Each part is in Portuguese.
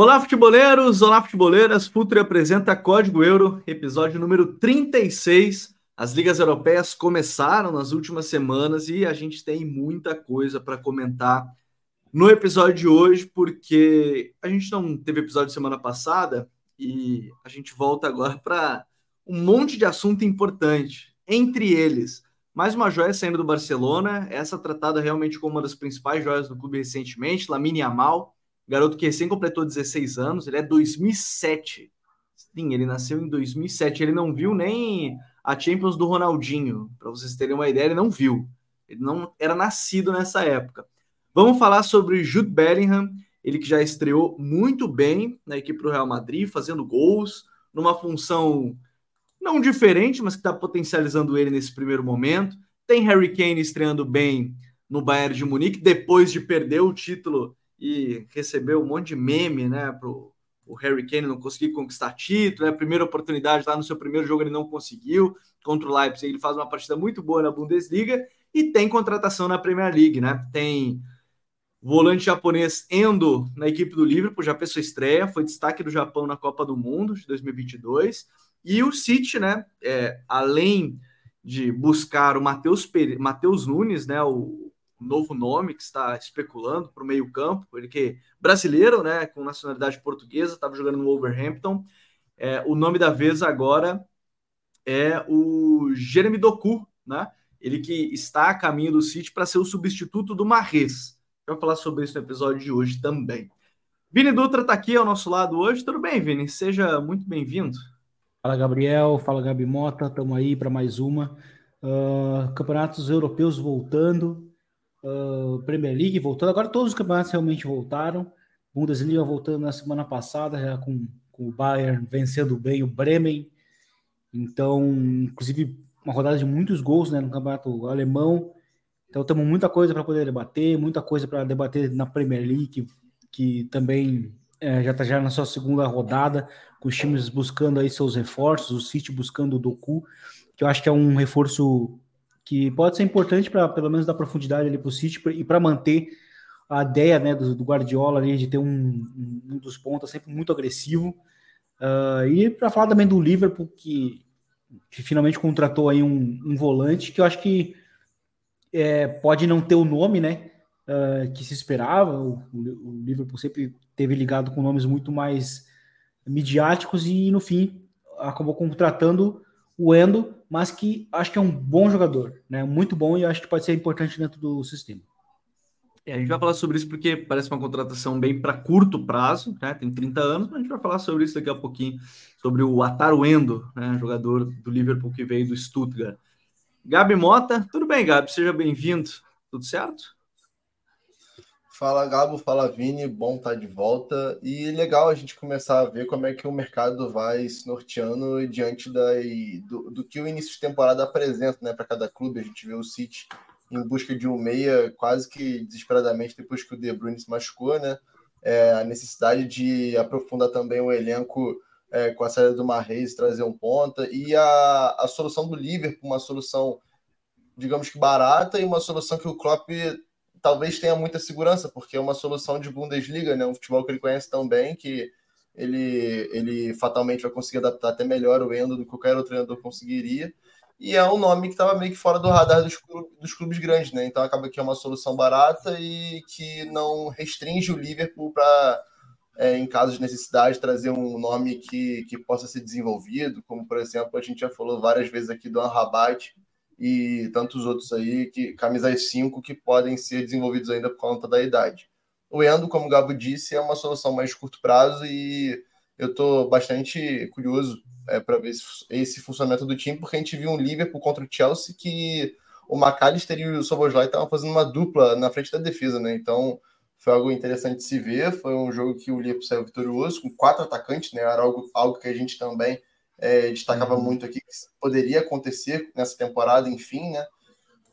Olá, futeboleiros! Olá, futeboleiras! Futre apresenta Código Euro, episódio número 36. As ligas europeias começaram nas últimas semanas e a gente tem muita coisa para comentar no episódio de hoje, porque a gente não teve episódio semana passada e a gente volta agora para um monte de assunto importante. Entre eles, mais uma joia saindo do Barcelona, essa tratada realmente como uma das principais joias do clube recentemente, Lamine Yamal, garoto que recém completou 16 anos, ele é 2007. Sim, ele nasceu em 2007, ele não viu nem a Champions do Ronaldinho, para vocês terem uma ideia, ele não viu. Ele não era nascido nessa época. Vamos falar sobre Jude Bellingham, ele que já estreou muito bem na equipe do Real Madrid, fazendo gols, numa função não diferente, mas que está potencializando ele nesse primeiro momento. Tem Harry Kane estreando bem no Bayern de Munique, depois de perder o título e receber um monte de meme, né, pro o Harry Kane não conseguir conquistar título, né? Primeira oportunidade lá no seu primeiro jogo ele não conseguiu contra o Leipzig, ele faz uma partida muito boa na Bundesliga e tem contratação na Premier League, né? Tem volante japonês Endo na equipe do Liverpool, já fez sua estreia, foi destaque do Japão na Copa do Mundo de 2022. E o City, né, é, além de buscar o Matheus Nunes, né, o novo nome que está especulando para o meio-campo, ele que brasileiro, né, com nacionalidade portuguesa, estava jogando no Wolverhampton. É, o nome da vez agora é o Jeremy Doku, né? Ele que está a caminho do City para ser o substituto do Marres. Eu vou falar sobre isso no episódio de hoje também. Vini Dutra está aqui ao nosso lado hoje. Tudo bem, Vini? Seja muito bem-vindo. Fala Gabriel, fala Gabi Mota, estamos aí para mais uma. Uh, campeonatos europeus voltando, uh, Premier League voltando. Agora todos os campeonatos realmente voltaram. Bundesliga voltando na semana passada, já com, com o Bayern vencendo bem o Bremen. Então, inclusive, uma rodada de muitos gols né, no campeonato alemão. Então, temos muita coisa para poder debater, muita coisa para debater na Premier League, que, que também é, já está já na sua segunda rodada, com os times buscando aí seus reforços, o City buscando o Doku, que eu acho que é um reforço que pode ser importante para pelo menos dar profundidade ali para o City e para manter a ideia né, do, do, Guardiola ali de ter um, um, dos pontos sempre muito agressivo. Uh, e para falar também do Liverpool, que, que finalmente contratou aí um, um volante, que eu acho que é, pode não ter o nome, né? Uh, que se esperava. O, o, Liverpool sempre teve ligado com nomes muito mais midiáticos e no fim acabou contratando o Endo, mas que acho que é um bom jogador, né? Muito bom e acho que pode ser importante dentro do sistema. É, a gente vai falar sobre isso porque parece uma contratação bem para curto prazo, né? Tem 30 anos, mas a gente vai falar sobre isso daqui a pouquinho, sobre o Ataru Endo, né? Jogador do Liverpool que veio do Stuttgart. Gabi Mota, tudo bem, Gabi? Seja bem-vindo. Tudo certo? Fala Gabo, fala Vini, bom estar tá de volta. E legal a gente começar a ver como é que o mercado vai se norteando diante da, do, do que o início de temporada apresenta né, para cada clube. A gente vê o City em busca de um meia quase que desesperadamente depois que o De Bruyne se machucou, né? É, a necessidade de aprofundar também o elenco é, com a saída do Marreis, trazer um ponta, e a, a solução do Liverpool, uma solução, digamos que barata, e uma solução que o Klopp talvez tenha muita segurança, porque é uma solução de Bundesliga, né? Um futebol que ele conhece tão bem que ele, ele fatalmente vai conseguir adaptar até melhor o Endo do que qualquer outro treinador conseguiria. E é um nome que estava meio que fora do radar dos, dos clubes grandes, né? Então acaba que é uma solução barata e que não restringe o Liverpool para, é, em casos de necessidade, trazer um nome que, que possa ser desenvolvido, como por exemplo, a gente já falou várias vezes aqui do Anrabat, e tantos outros aí, que camisas 5 que podem ser desenvolvidos ainda por conta da idade. O Endo, como o Gabo disse, é uma solução mais curto prazo e eu estou bastante curioso é, para ver esse, esse, funcionamento do time, porque a gente viu um Liverpool contra o Chelsea que o McAllister e o Soboslai estavam fazendo uma dupla na frente da defesa, né? Então foi algo interessante de se ver. Foi um jogo que o Liverpool saiu vitorioso, com quatro atacantes, né? Era algo, algo que a gente também é, destacava uhum. muito aqui que poderia acontecer nessa temporada, enfim, né?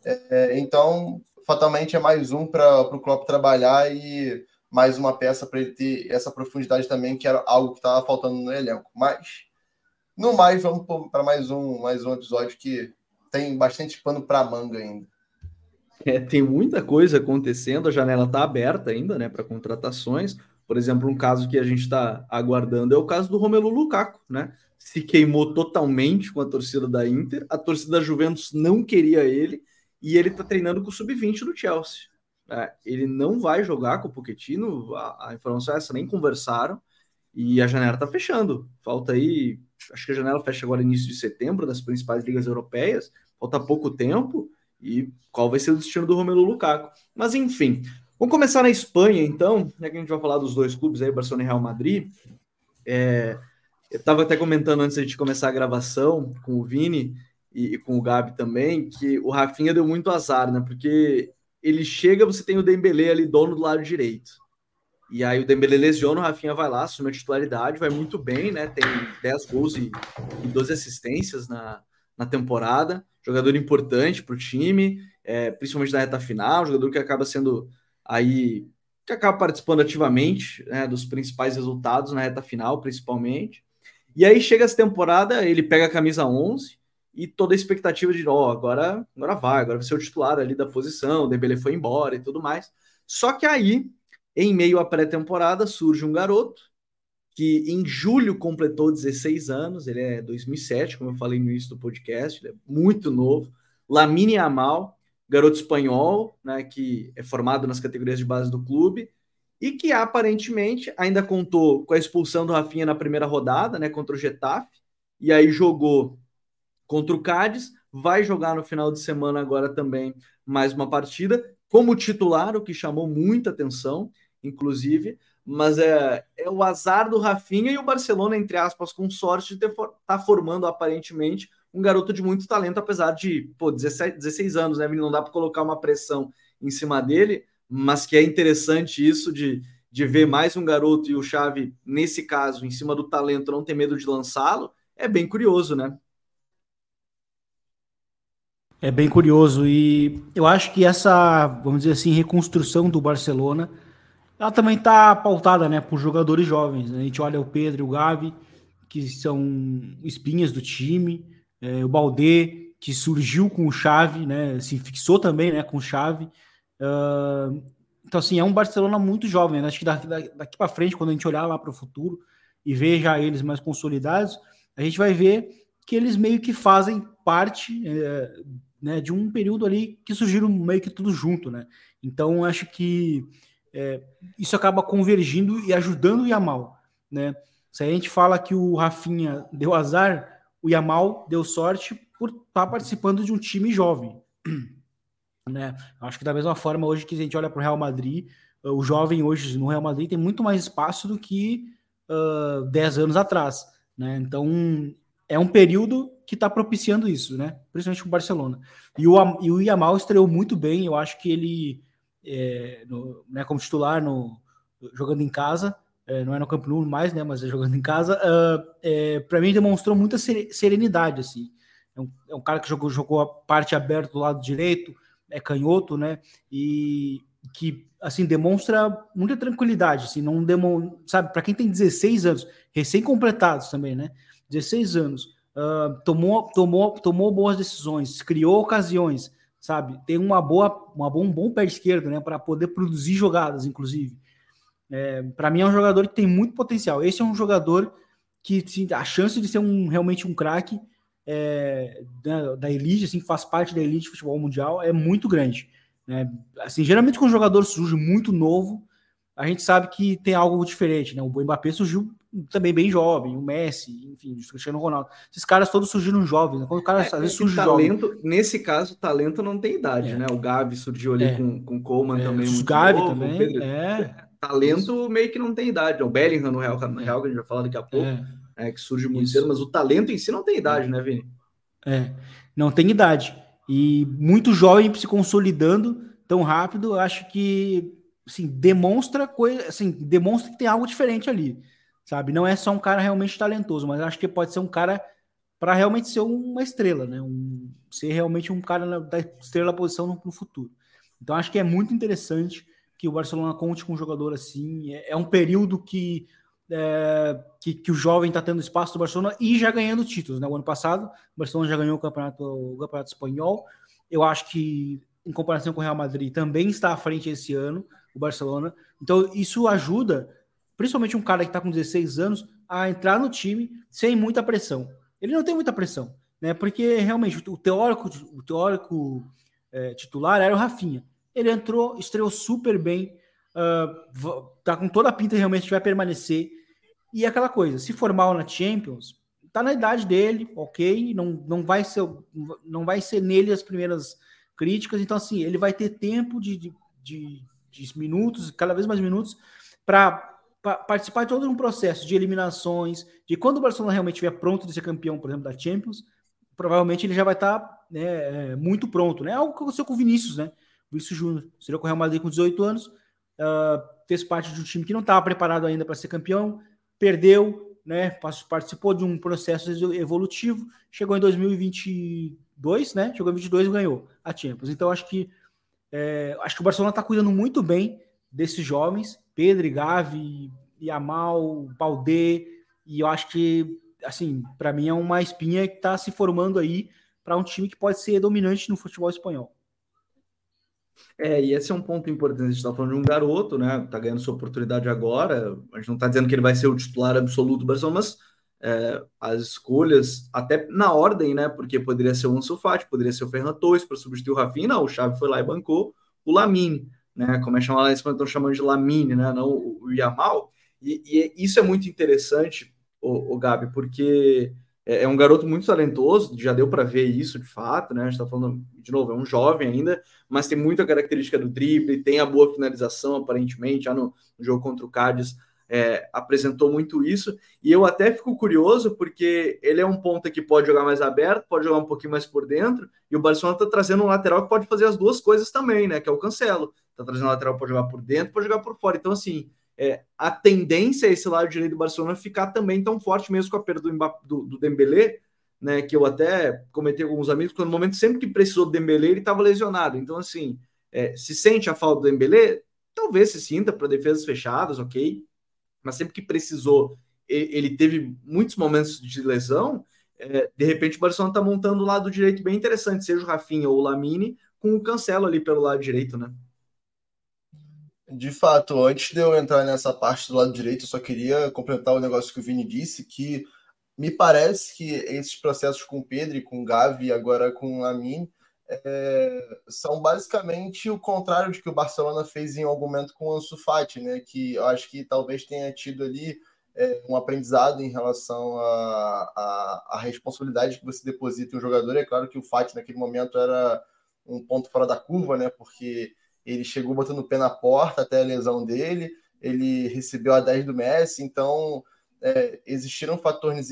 É, então, fatalmente é mais um para o Klopp trabalhar e mais uma peça para ele ter essa profundidade também, que era algo que estava faltando no elenco. Mas, no mais, vamos para mais um, mais um episódio que tem bastante pano para manga ainda. É, tem muita coisa acontecendo, a janela está aberta ainda, né, para contratações. Por exemplo, um caso que a gente está aguardando é o caso do Romelu Lukaku, né? Se queimou totalmente com a torcida da Inter, a torcida da Juventus não queria ele e ele está treinando com o sub-20 do Chelsea. É, ele não vai jogar com o Pochettino, a, a, informação é essa, nem conversaram, e a janela está fechando. Falta aí, acho que a janela fecha agora início de setembro, das principais ligas europeias, falta pouco tempo, e qual vai ser o destino do Romelu Lukaku. Mas enfim, vamos começar na Espanha, então, já que a gente vai falar dos dois clubes aí, Barcelona e Real Madrid. É, eu estava até comentando antes de começar a gravação com o Vini, e, e, com o Gabi também, que o Rafinha deu muito azar, né? Porque ele chega, você tem o Dembele ali, dono do lado direito. E aí o Dembele lesiona, o Rafinha vai lá, assume a titularidade, vai muito bem, né? Tem 10 gols e, e 12 assistências na, na temporada. Jogador importante para o time, é, principalmente na reta final, jogador que acaba sendo aí que acaba participando ativamente né, dos principais resultados na reta final, principalmente. E aí chega essa temporada, ele pega a camisa 11, e toda a expectativa de, ó, oh, agora, agora vai, agora vai ser o titular ali da posição, o Dembele foi embora e tudo mais. Só que aí, em meio à pré-temporada, surge um garoto que em julho completou 16 anos, ele é 2007, como eu falei no início do podcast, ele é muito novo, Lamine Amal, garoto espanhol, né, que é formado nas categorias de base do clube, e que aparentemente ainda contou com a expulsão do Rafinha na primeira rodada, né, contra o Getafe, e aí jogou contra o Cádiz, vai jogar no final de semana agora também mais uma partida como titular, o que chamou muita atenção, inclusive, mas é, é o azar do Rafinha e o Barcelona, entre aspas, com sorte de estar tá formando aparentemente um garoto de muito talento, apesar de pô, 17, 16 anos, né? Não dá para colocar uma pressão em cima dele, mas que é interessante isso de, de ver mais um garoto e o Xavi, nesse caso, em cima do talento, não ter medo de lançá-lo, é bem curioso, né? É bem curioso e eu acho que essa, vamos dizer assim, reconstrução do Barcelona, ela também está pautada, né, por jogadores jovens. A gente olha o Pedro e o Gavi, que são espinhas do time, é, o Baldé, que surgiu com o Chave, né, se fixou também, né, com o Chave. Então, assim, é um Barcelona muito jovem. Né? Acho que daqui, daqui para frente, quando a gente olhar lá para o futuro e ver já eles mais consolidados, a gente vai ver que eles meio que fazem parte é, né, de um período ali que surgiram meio que tudo junto, né? Então acho que é, isso acaba convergindo e ajudando o Yamal, né? Se a gente fala que o Rafinha deu azar, o Yamal deu sorte por estar tá participando de um time jovem, né? Acho que da mesma forma hoje que a gente olha para o Real Madrid, o jovem hoje no Real Madrid tem muito mais espaço do que uh, 10 anos atrás, né? Então é um período que está propiciando isso, né? Principalmente o Barcelona. E o, e o Yamal estreou muito bem, eu acho que ele, é, no, né, como titular, no, jogando em casa, é, não é no Campo Nou mais, né? Mas é jogando em casa, uh, é, para mim demonstrou muita serenidade, assim. É um, é um, cara que jogou, jogou a parte aberta do lado direito, é canhoto, né? E que assim demonstra muita tranquilidade, assim, não demonstra, sabe, para quem tem 16 anos, recém-completados também, né? 16 anos, uh, tomou, tomou, tomou boas decisões, criou ocasiões, sabe? Tem uma boa, uma bom, um bom pé esquerdo, né? Para poder produzir jogadas, inclusive. É, para mim é um jogador que tem muito potencial. Esse é um jogador que a chance de ser um realmente um craque é, da, da, elite, assim, faz parte da elite do futebol mundial, é muito grande. Né? Assim, geralmente quando um jogador surge muito novo, a gente sabe que tem algo diferente, né? O Mbappé surgiu também bem jovem, o Messi, enfim, o Cristiano Ronaldo. Esses caras todos surgiram jovens, né? Quando o cara é, às vezes surge talento, jovem. Nesse caso, talento não tem idade, é. né? O Gavi surgiu ali é. com, com o Coleman é, também. Os Gavi novo, também, Pedro, é. Talento meio que não tem idade. O Bellingham no Real, no Real que a gente vai falar daqui a pouco, é. que surge muito Isso. cedo, mas o talento em si não tem idade, né, Vini? É, não tem idade. E muito jovem se consolidando tão rápido, acho que assim, demonstra coisa, assim, demonstra que tem algo diferente ali sabe? Não é só um cara realmente talentoso, mas acho que pode ser um cara para realmente ser uma estrela, né? Um, ser realmente um cara da estrela posição no, no, futuro. Então acho que é muito interessante que o Barcelona conte com um jogador assim. É, é um período que, é, que, que, o jovem está tendo espaço do Barcelona e já ganhando títulos. Né? O ano passado, o Barcelona já ganhou o campeonato, o campeonato espanhol. Eu acho que, em comparação com o Real Madrid, também está à frente esse ano, o Barcelona. Então, isso ajuda principalmente um cara que está com 16 anos, a entrar no time sem muita pressão. Ele não tem muita pressão, né? Porque realmente o teórico, o teórico é, titular era o Rafinha. Ele entrou, estreou super bem, uh, tá com toda a pinta realmente vai permanecer. E aquela coisa, se for mal na Champions, tá na idade dele, ok, não, não vai ser não vai ser nele as primeiras críticas, então assim, ele vai ter tempo de, de, de, de minutos, cada vez mais minutos, para participar de todo um processo de eliminações, de quando o Barcelona realmente estiver pronto de ser campeão, por exemplo, da Champions, provavelmente ele já vai estar tá, né, é, muito pronto, né? Algo que aconteceu com o Vinícius, né? O Vinícius Júnior, seria o Real Madrid com 18 anos, uh, fez parte de um time que não estava preparado ainda para ser campeão, perdeu, né? Participou de um processo evolutivo, chegou em 2022, né? Chegou em 22 e ganhou a Champions. Então acho que é, acho que o Barcelona está cuidando muito bem desses jovens, Pedro, Gavi, Yamal, Baldé, e eu acho que, assim, para mim é uma espinha que está se formando aí para um time que pode ser dominante no futebol espanhol. É, e esse é um ponto importante. A gente está falando de um garoto, né? Tá ganhando sua oportunidade agora. A gente não está dizendo que ele vai ser o titular absoluto do Barcelona, mas é, as escolhas, até na ordem, né? Porque poderia ser o Ansu Fati, poderia ser o Ferran Torres para substituir o Rafinha. O Xavi foi lá e bancou o Lamine né? Como é chamado lá em Espanha, estão chamando de Lamine, né? Não o, Yamal. E, e, isso é muito interessante, o Gabi, porque é, é, um garoto muito talentoso, já deu para ver isso de fato, né? A gente está falando, de novo, é um jovem ainda, mas tem muita característica do drible, tem a boa finalização, aparentemente, já no, no jogo contra o Cádiz. É, apresentou muito isso, e eu até fico curioso porque ele é um ponta que pode jogar mais aberto, pode jogar um pouquinho mais por dentro, e o Barcelona está trazendo um lateral que pode fazer as duas coisas também, né? Que é o Cancelo tá trazendo lateral para jogar por dentro, para jogar por fora. Então, assim, é, a tendência é esse lado direito do Barcelona ficar também tão forte, mesmo com a perda do, Mbappé, do, do né, que eu até comentei com alguns amigos, que no momento sempre que precisou do Dembélé, ele estava lesionado. Então, assim, é, se sente a falta do Dembélé? Talvez se sinta para defesas fechadas, ok. Mas sempre que precisou, ele teve muitos momentos de lesão. É, de repente, o Barcelona está montando o lado direito bem interessante, seja o Rafinha ou o Lamine, com o Cancelo ali pelo lado direito, né? De fato, antes de eu entrar nessa parte do lado direito, eu só queria completar o negócio que o Vini disse, que me parece que esses processos com o Pedro e com o Gavi, agora com o Lamin, é, são basicamente o contrário de que o Barcelona fez em algum momento com o Ansu Fati, né? Que eu acho que talvez tenha tido ali é, um aprendizado em relação à responsabilidade que você deposita em um jogador. É claro que o Fati naquele momento era um ponto fora da curva, né? Porque ele chegou botando o pé na porta até a lesão dele, ele recebeu a 10 do Messi, então é, existiram fatores,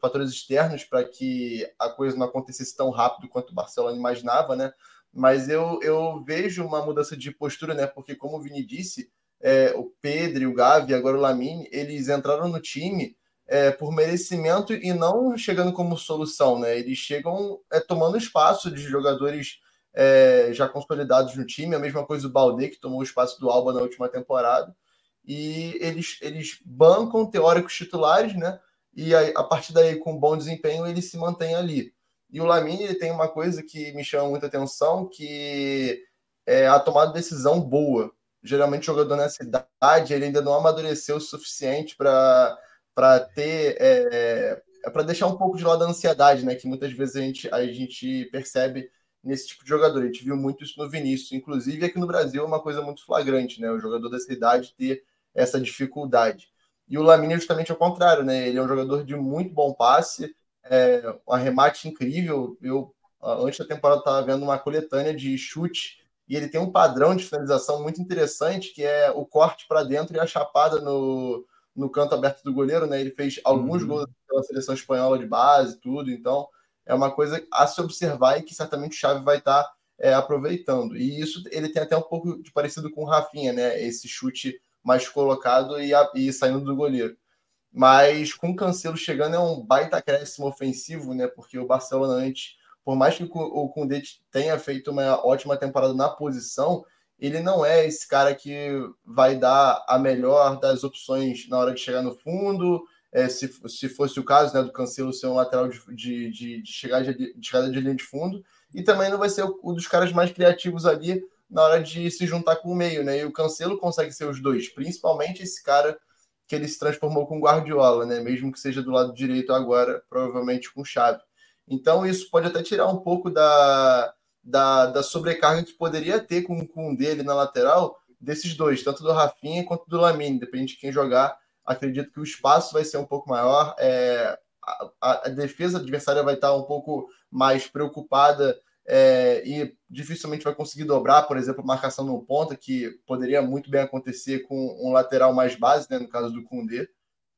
fatores, externos para que a coisa não acontecesse tão rápido quanto o Barcelona imaginava, né? Mas eu, eu vejo uma mudança de postura, né? Porque, como o Vini disse, é, o Pedro o Gavi, agora o Lamine, eles entraram no time é, por merecimento e não chegando como solução, né? Eles chegam é, tomando espaço de jogadores é, já consolidados no time, a mesma coisa o Balde, que tomou o espaço do Alba na última temporada, e eles, eles bancam teóricos titulares, né? E a, a partir daí, com bom desempenho, ele se mantém ali. E o Lamine ele tem uma coisa que me chama muita atenção, que é a tomada de decisão boa. Geralmente, o jogador nessa idade, ele ainda não amadureceu o suficiente para ter. É, é para deixar um pouco de lado a ansiedade, né? Que muitas vezes a gente, a gente percebe nesse tipo de jogador. A gente viu muito isso no Vinícius, inclusive aqui no Brasil é uma coisa muito flagrante, né? O jogador dessa idade ter essa dificuldade. E o Lamine é justamente ao contrário, né? Ele é um jogador de muito bom passe, é, um arremate incrível. Eu antes da temporada estava vendo uma coletânea de chute e ele tem um padrão de finalização muito interessante, que é o corte para dentro e a chapada no, no canto aberto do goleiro, né? Ele fez alguns uhum. gols pela seleção espanhola de base, tudo, então é uma coisa a se observar e que certamente o Xavi vai estar tá, é, aproveitando. E isso ele tem até um pouco de parecido com o Rafinha, né? Esse chute mais colocado e, a, e saindo do goleiro. Mas com o Cancelo chegando é um baita acréscimo ofensivo, né? Porque o Barcelona antes, por mais que o Koundé tenha feito uma ótima temporada na posição, ele não é esse cara que vai dar a melhor das opções na hora de chegar no fundo, é, se, se fosse o caso né, do Cancelo ser um lateral de, de, de, de, chegada, de, de chegada de linha de fundo, e também não vai ser o, dos caras mais criativos ali na hora de se juntar com o meio, né? E o Cancelo consegue ser os dois, principalmente esse cara que ele se transformou com Guardiola, né? Mesmo que seja do lado direito agora, provavelmente com Xavi. Então isso pode até tirar um pouco da, da, da sobrecarga que poderia ter com, com um dele na lateral desses dois, tanto do Rafinha quanto do Lamine, depende de quem jogar. Acredito que o espaço vai ser um pouco maior, é, a, a, defesa adversária vai estar um pouco mais preocupada é, e dificilmente vai conseguir dobrar, por exemplo, marcação no ponta, que poderia muito bem acontecer com um lateral mais base, né, no caso do Kundê.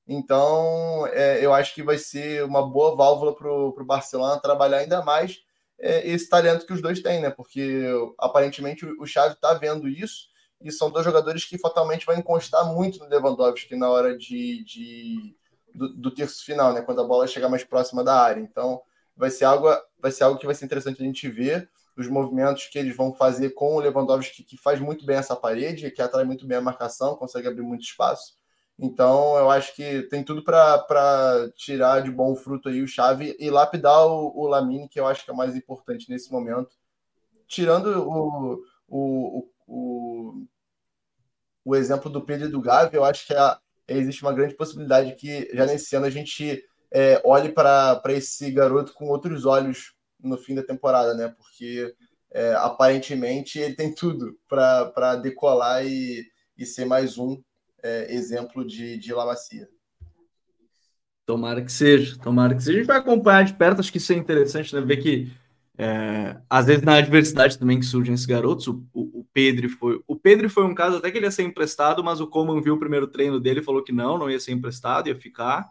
Então, é, eu acho que vai ser uma boa válvula para o Barcelona trabalhar ainda mais é, esse talento que os dois têm, né? Porque aparentemente o Xavi está vendo isso e são dois jogadores que fatalmente vão encostar muito no Lewandowski na hora de, de do, do, terço final, né? Quando a bola chegar mais próxima da área. Então, vai ser algo, vai ser algo que vai ser interessante a gente ver os movimentos que eles vão fazer com o Lewandowski, que faz muito bem essa parede, que atrai muito bem a marcação, consegue abrir muito espaço. Então, eu acho que tem tudo para tirar de bom fruto aí o Chave e lapidar o, o Lamine, que eu acho que é o mais importante nesse momento. Tirando o, o, o, o exemplo do Pedro e do Gavi, eu acho que a, existe uma grande possibilidade que já nesse ano a gente é, olhe para esse garoto com outros olhos no fim da temporada, né? Porque é, aparentemente ele tem tudo para decolar e, e ser mais um é, exemplo de, de La Macia. Tomara que seja, tomara que seja. A gente vai acompanhar de perto, acho que isso é interessante, né? Ver que é, às vezes na adversidade também que surgem esses garotos. O, o, Pedro foi. O Pedro foi um caso até que ele ia ser emprestado, mas o Coman viu o primeiro treino dele falou que não, não ia ser emprestado, ia ficar.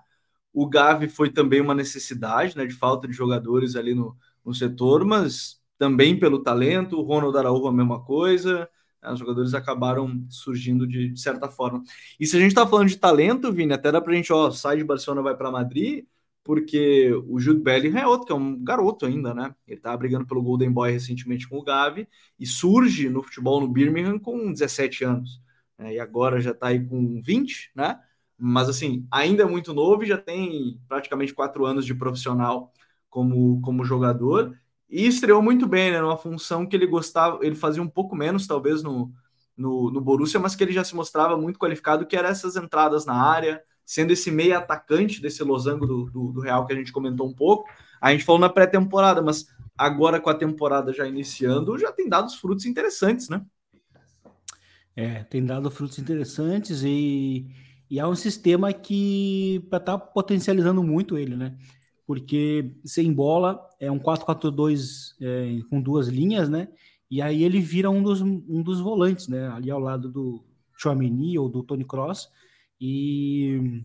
O Gavi foi também uma necessidade, né? De falta de jogadores ali no, no setor, mas também pelo talento. O Ronald Araújo a mesma coisa. Né, os jogadores acabaram surgindo de, de certa forma. E se a gente está falando de talento, Vini, até dá para a gente, ó, sai de Barcelona, vai para Madrid, porque o Jude Bellingham é outro, que é um garoto ainda, né? Ele tá brigando pelo Golden Boy recentemente com o Gavi e surge no futebol no Birmingham com 17 anos. Né? E agora já está aí com 20, né? Mas assim, ainda é muito novo e já tem praticamente quatro anos de profissional como, como jogador. E estreou muito bem, né? Numa função que ele gostava, ele fazia um pouco menos, talvez, no, no, no Borussia, mas que ele já se mostrava muito qualificado, que era essas entradas na área, sendo esse meio atacante desse losango do, do, do, Real que a gente comentou um pouco. A gente falou na pré-temporada, mas agora com a temporada já iniciando, já tem dado frutos interessantes, né? É, tem dado frutos interessantes e, e é um sistema que está tá potencializando muito ele, né? porque sem bola é um 4-4-2 é, com duas linhas, né? E aí ele vira um dos, um dos volantes, né? Ali ao lado do Chouameni ou do Tony Cross. E,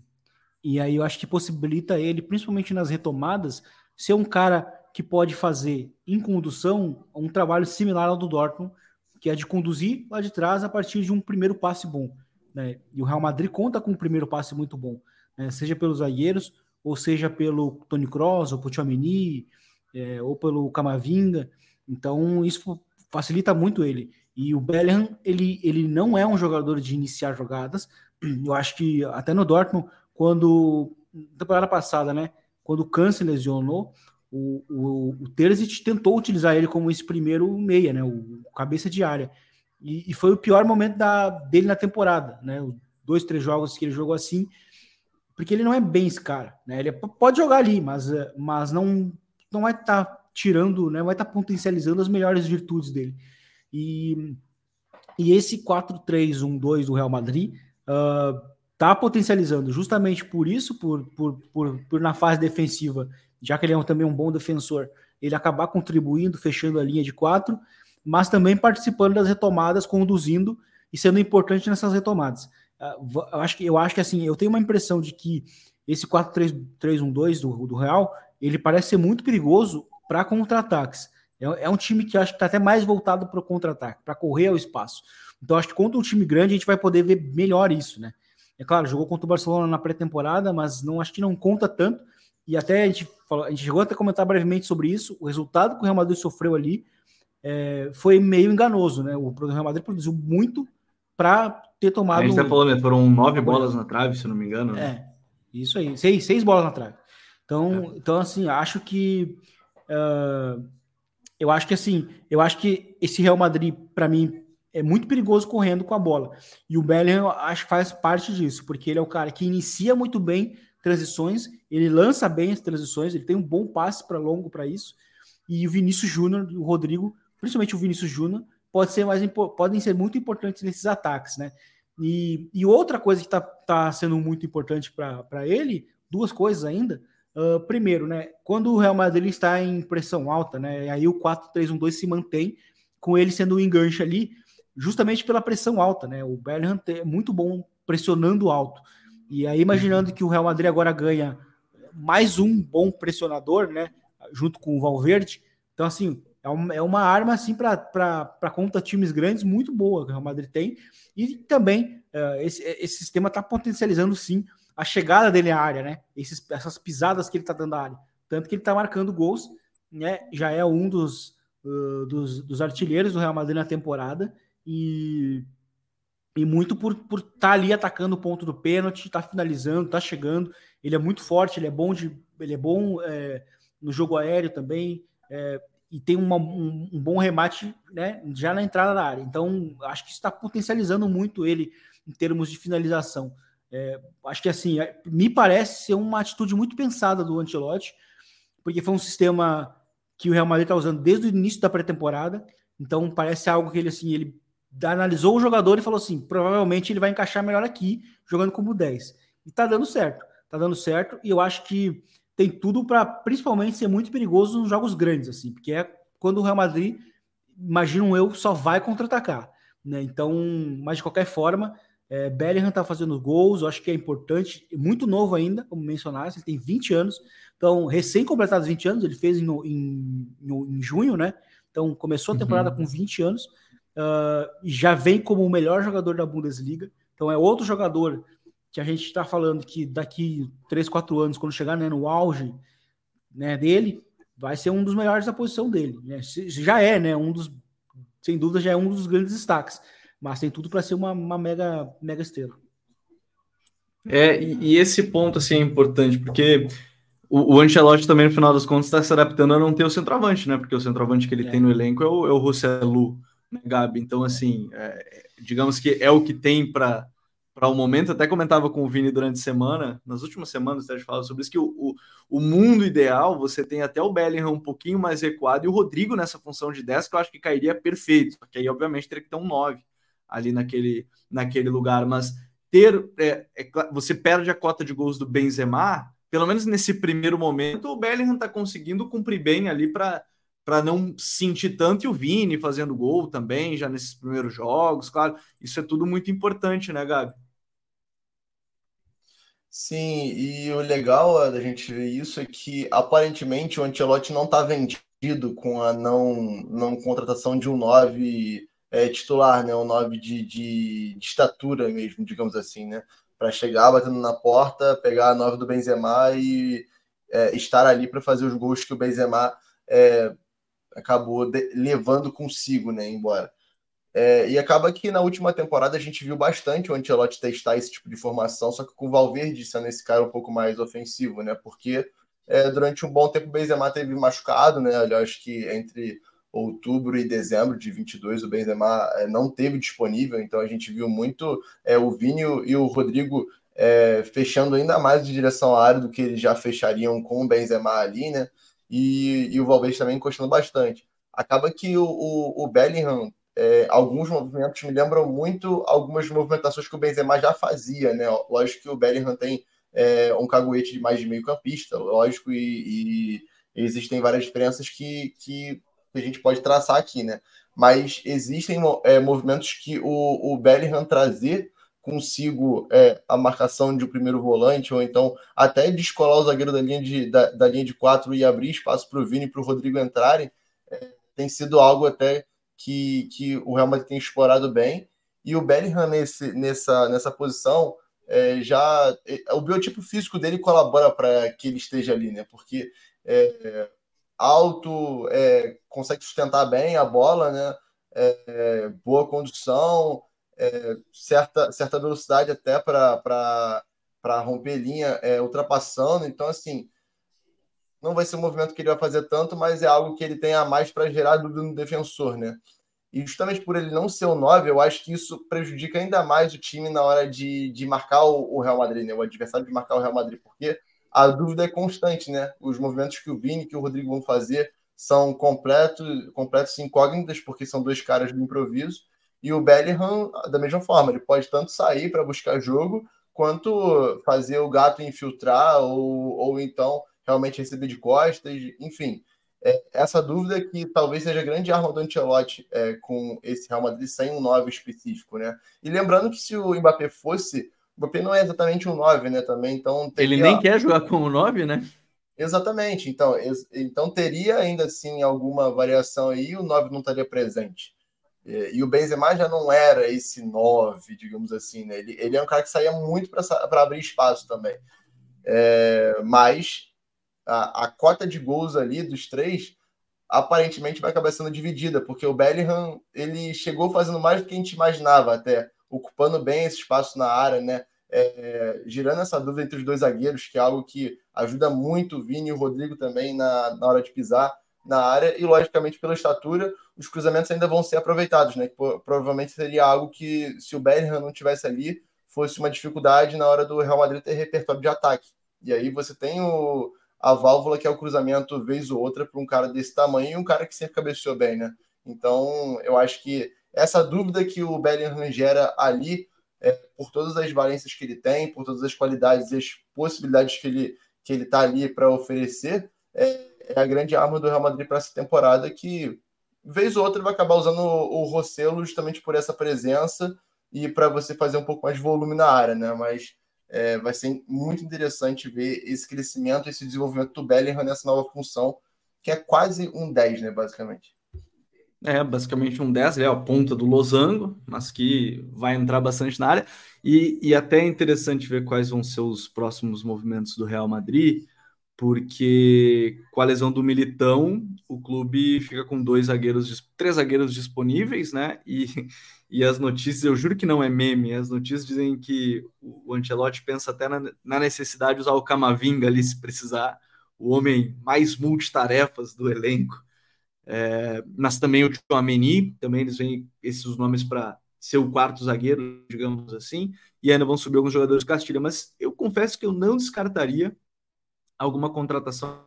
e aí eu acho que possibilita ele, principalmente nas retomadas, ser um cara que pode fazer em condução um trabalho similar ao do Dortmund, que é de conduzir lá de trás a partir de um primeiro passe bom. Né? E o Real Madrid conta com um primeiro passe muito bom, né? seja pelos zagueiros ou seja pelo Tony Cross, ou pelo Tchouameni, é, ou pelo Camavinga. Então, isso facilita muito ele. E o Bellingham, ele, ele não é um jogador de iniciar jogadas. Eu acho que até no Dortmund, quando, temporada passada, né, quando o Câncer lesionou, o, o, o Terzic tentou utilizar ele como esse primeiro meia, né, o, o cabeça de área. E, e, foi o pior momento da, dele na temporada, né, os dois, três jogos que ele jogou assim, porque ele não é bem esse cara, né? Ele pode jogar ali, mas, eh, mas não, não vai estar tá tirando, né? Vai estar tá potencializando as melhores virtudes dele. E, e esse 4-3-1-2 do Real Madrid uh, tá potencializando justamente por isso, por, por, por, por, na fase defensiva, já que ele é também um bom defensor, ele acabar contribuindo, fechando a linha de quatro, mas também participando das retomadas, conduzindo e sendo importante nessas retomadas. Ah, eu acho que eu acho que assim, eu tenho uma impressão de que esse 4-3-1-2 do, do Real, ele parece ser muito perigoso para contra-ataques. É, é, um time que acho que está até mais voltado para o contra-ataque, para correr ao espaço. Então acho que contra um time grande a gente vai poder ver melhor isso, né? É claro, jogou contra o Barcelona na pré-temporada, mas não acho que não conta tanto. E até a gente, falou, a gente chegou até a comentar brevemente sobre isso. O resultado que o Real Madrid sofreu ali é, foi meio enganoso, né? O Real Madrid produziu muito para ter tomado. A gente tá falando, né? foram nove bolas na trave, se não me engano. Né? É, isso aí, seis, seis bolas na trave. Então, é. então assim, acho que. Uh, eu acho que assim, eu acho que esse Real Madrid, para mim, é muito perigoso correndo com a bola. E o Bellingham acho que faz parte disso, porque ele é o cara que inicia muito bem transições, ele lança bem as transições, ele tem um bom passe para longo para isso. E o Vinícius Júnior, o Rodrigo, principalmente o Vinícius Júnior, pode ser mais podem ser muito importantes nesses ataques, né? E, e outra coisa que está tá sendo muito importante para ele, duas coisas ainda. Uh, primeiro, né, quando o Real Madrid está em pressão alta, né, aí o 4-3-1-2 se mantém com ele sendo o enganche ali, justamente pela pressão alta, né? O Bellingham é muito bom pressionando alto. E aí, imaginando que o Real Madrid agora ganha mais um bom pressionador, né? Junto com o Valverde. Então, assim, é uma, é uma arma assim para contra times grandes muito boa que o Real Madrid tem. E também uh, esse, esse sistema está potencializando sim a chegada dele à área, né? Esses, essas pisadas que ele está dando à área. Tanto que ele está marcando gols, né? Já é um dos, uh, dos, dos artilheiros do Real Madrid na temporada. E, e muito por estar por tá ali atacando o ponto do pênalti, está finalizando, está chegando. Ele é muito forte, ele é bom de, ele é bom é, no jogo aéreo também. É, e tem uma, um, um, bom remate né, já na entrada da área. Então, acho que está potencializando muito ele em termos de finalização. É, acho que assim, é, me parece ser uma atitude muito pensada do Ancelotti, porque foi um sistema que o Real Madrid está usando desde o início da pré-temporada. Então, parece algo que ele assim, ele analisou o jogador e falou assim: provavelmente ele vai encaixar melhor aqui, jogando como 10. E tá dando certo, tá dando certo, e eu acho que tem tudo para principalmente ser muito perigoso nos jogos grandes, assim, porque é quando o Real Madrid, imagino eu, só vai contra-atacar. Né? Então, mas de qualquer forma, é, Bellingham tá fazendo gols, eu acho que é importante, muito novo ainda, como mencionaste, ele tem 20 anos, então, recém-completados 20 anos, ele fez em, em, em, junho, né? Então, começou a temporada uhum. com 20 anos, uh, já vem como o melhor jogador da Bundesliga. Então é outro jogador que a gente está falando que daqui 3, 4 anos, quando chegar né, no auge né, dele, vai ser um dos melhores da posição dele. Né? Já é, né? Um dos, sem dúvida, já é um dos grandes destaques. Mas tem tudo para ser uma, uma, mega, mega estrela. É, e, e, esse ponto assim, é importante, porque o, o Ancelotti também, no final das contas, está se adaptando a não ter o centroavante, né? Porque o centroavante que ele é. tem no elenco é o, é o Rosselu né, Gabi? Então, assim, é, digamos que é o que tem para para o momento. Até comentava com o Vini durante a semana, nas últimas semanas, a gente falava sobre isso, que o, o, o, mundo ideal, você tem até o Bellingham um pouquinho mais recuado e o Rodrigo nessa função de 10, que eu acho que cairia perfeito. Só que aí, obviamente, teria que ter um 9 ali naquele, naquele lugar. Mas ter. É, é, você perde a cota de gols do Benzema, pelo menos nesse primeiro momento, o Bellingham está conseguindo cumprir bem ali para para não sentir tanto e o Vini fazendo gol também, já nesses primeiros jogos, claro, isso é tudo muito importante, né, Gabi? Sim, e o legal da gente ver isso é que aparentemente o Ancelotti não está vendido com a não, não contratação de um 9 é, titular, né? Um 9 de, de, de estatura mesmo, digamos assim, né? Para chegar batendo na porta, pegar a 9 do Benzema e é, estar ali para fazer os gols que o Benzema é, acabou levando consigo, né, embora. É, e acaba que na última temporada a gente viu bastante o Ancelotti testar esse tipo de formação, só que com o Valverde sendo esse cara um pouco mais ofensivo, né? Porque é, durante um bom tempo o Benzema teve machucado, né? Eu acho que entre outubro e dezembro de 22 o Benzema é, não teve disponível, então a gente viu muito é, o Vini e o Rodrigo é, fechando ainda mais de direção à área do que eles já fechariam com o Benzema ali, né? E, e o Valverde também encostando bastante. Acaba que o, o, o Bellingham, é, alguns movimentos me lembram muito algumas movimentações que o Benzema já fazia, né? Lógico que o Bellingham tem é, um caguete de mais de meio campista, lógico, e, e existem várias diferenças que, que a gente pode traçar aqui, né? Mas existem é, movimentos que o, o Bellingham trazer consigo é, a marcação de um primeiro volante, ou então até descolar o zagueiro da linha de, da, da linha de quatro e abrir espaço para o Vini e para o Rodrigo entrarem, é, tem sido algo até que, que o Real Madrid tem explorado bem. E o Bellingham nesse, nessa, nessa posição é, já. É, o biotipo físico dele colabora para que ele esteja ali, né? Porque é, alto, é, consegue sustentar bem a bola, né? boa condução, é, certa, certa velocidade até para romper linha, é, ultrapassando. Então, assim, não vai ser um movimento que ele vai fazer tanto, mas é algo que ele tem a mais para gerar dúvida no defensor, né? E justamente por ele não ser o 9, eu acho que isso prejudica ainda mais o time na hora de, de marcar o, o Real Madrid, né? O adversário de marcar o Real Madrid, porque a dúvida é constante, né? Os movimentos que o Vini que o Rodrigo vão fazer são completos, completos incógnitas, porque são dois caras do improviso. E o Bellingham, da mesma forma, ele pode tanto sair para buscar jogo, quanto fazer o gato infiltrar, ou, ou então realmente receber de costas, enfim. É, essa dúvida que talvez seja a grande arma do Ancelotti é, com esse Real Madrid sem um 9 específico, né? E lembrando que se o Mbappé fosse, o Mbappé não é exatamente um 9, né, também, então... Teria... Ele nem quer jogar como 9, né? Exatamente, então, ex então teria ainda assim alguma variação aí, o 9 não estaria presente. E, e o Benzema já não era esse 9, digamos assim, né? Ele, ele é um cara que saía muito para abrir espaço também. É, mas a, a cota de gols ali dos três aparentemente vai acabar sendo dividida, porque o Bellingham ele chegou fazendo mais do que a gente imaginava até, ocupando bem esse espaço na área, né? É, girando essa dúvida entre os dois zagueiros, que é algo que ajuda muito o Vini e o Rodrigo também na, na hora de pisar na área, e logicamente pela estatura, os cruzamentos ainda vão ser aproveitados, né? Provavelmente seria algo que, se o Bellingham não tivesse ali, fosse uma dificuldade na hora do Real Madrid ter repertório de ataque. E aí você tem o, a válvula que é o cruzamento vez ou outra para um cara desse tamanho e um cara que sempre cabeceou bem, né? Então, eu acho que essa dúvida que o Bellingham gera ali, é, por todas as valências que ele tem, por todas as qualidades e as possibilidades que ele que ele está ali para oferecer, é, é, a grande arma do Real Madrid para essa temporada que vez ou outra vai acabar usando o, o Rossello justamente por essa presença e para você fazer um pouco mais de volume na área, né? Mas é, vai ser muito interessante ver esse crescimento, esse desenvolvimento do Bellingham nessa nova função, que é quase um 10, né, basicamente. É, basicamente um 10, ele é a ponta do losango, mas que vai entrar bastante na área. E, e até é interessante ver quais vão ser os próximos movimentos do Real Madrid, porque com a lesão do Militão, o clube fica com dois zagueiros, três zagueiros disponíveis, né? E, e as notícias, eu juro que não é meme, as notícias dizem que o Ancelotti pensa até na, na necessidade de usar o Camavinga ali se precisar, o homem mais multitarefas do elenco. É, mas também o Tchouameni, também eles vêm esses nomes para ser o quarto zagueiro, digamos assim, e ainda vão subir alguns jogadores de Castilha, mas eu confesso que eu não descartaria alguma contratação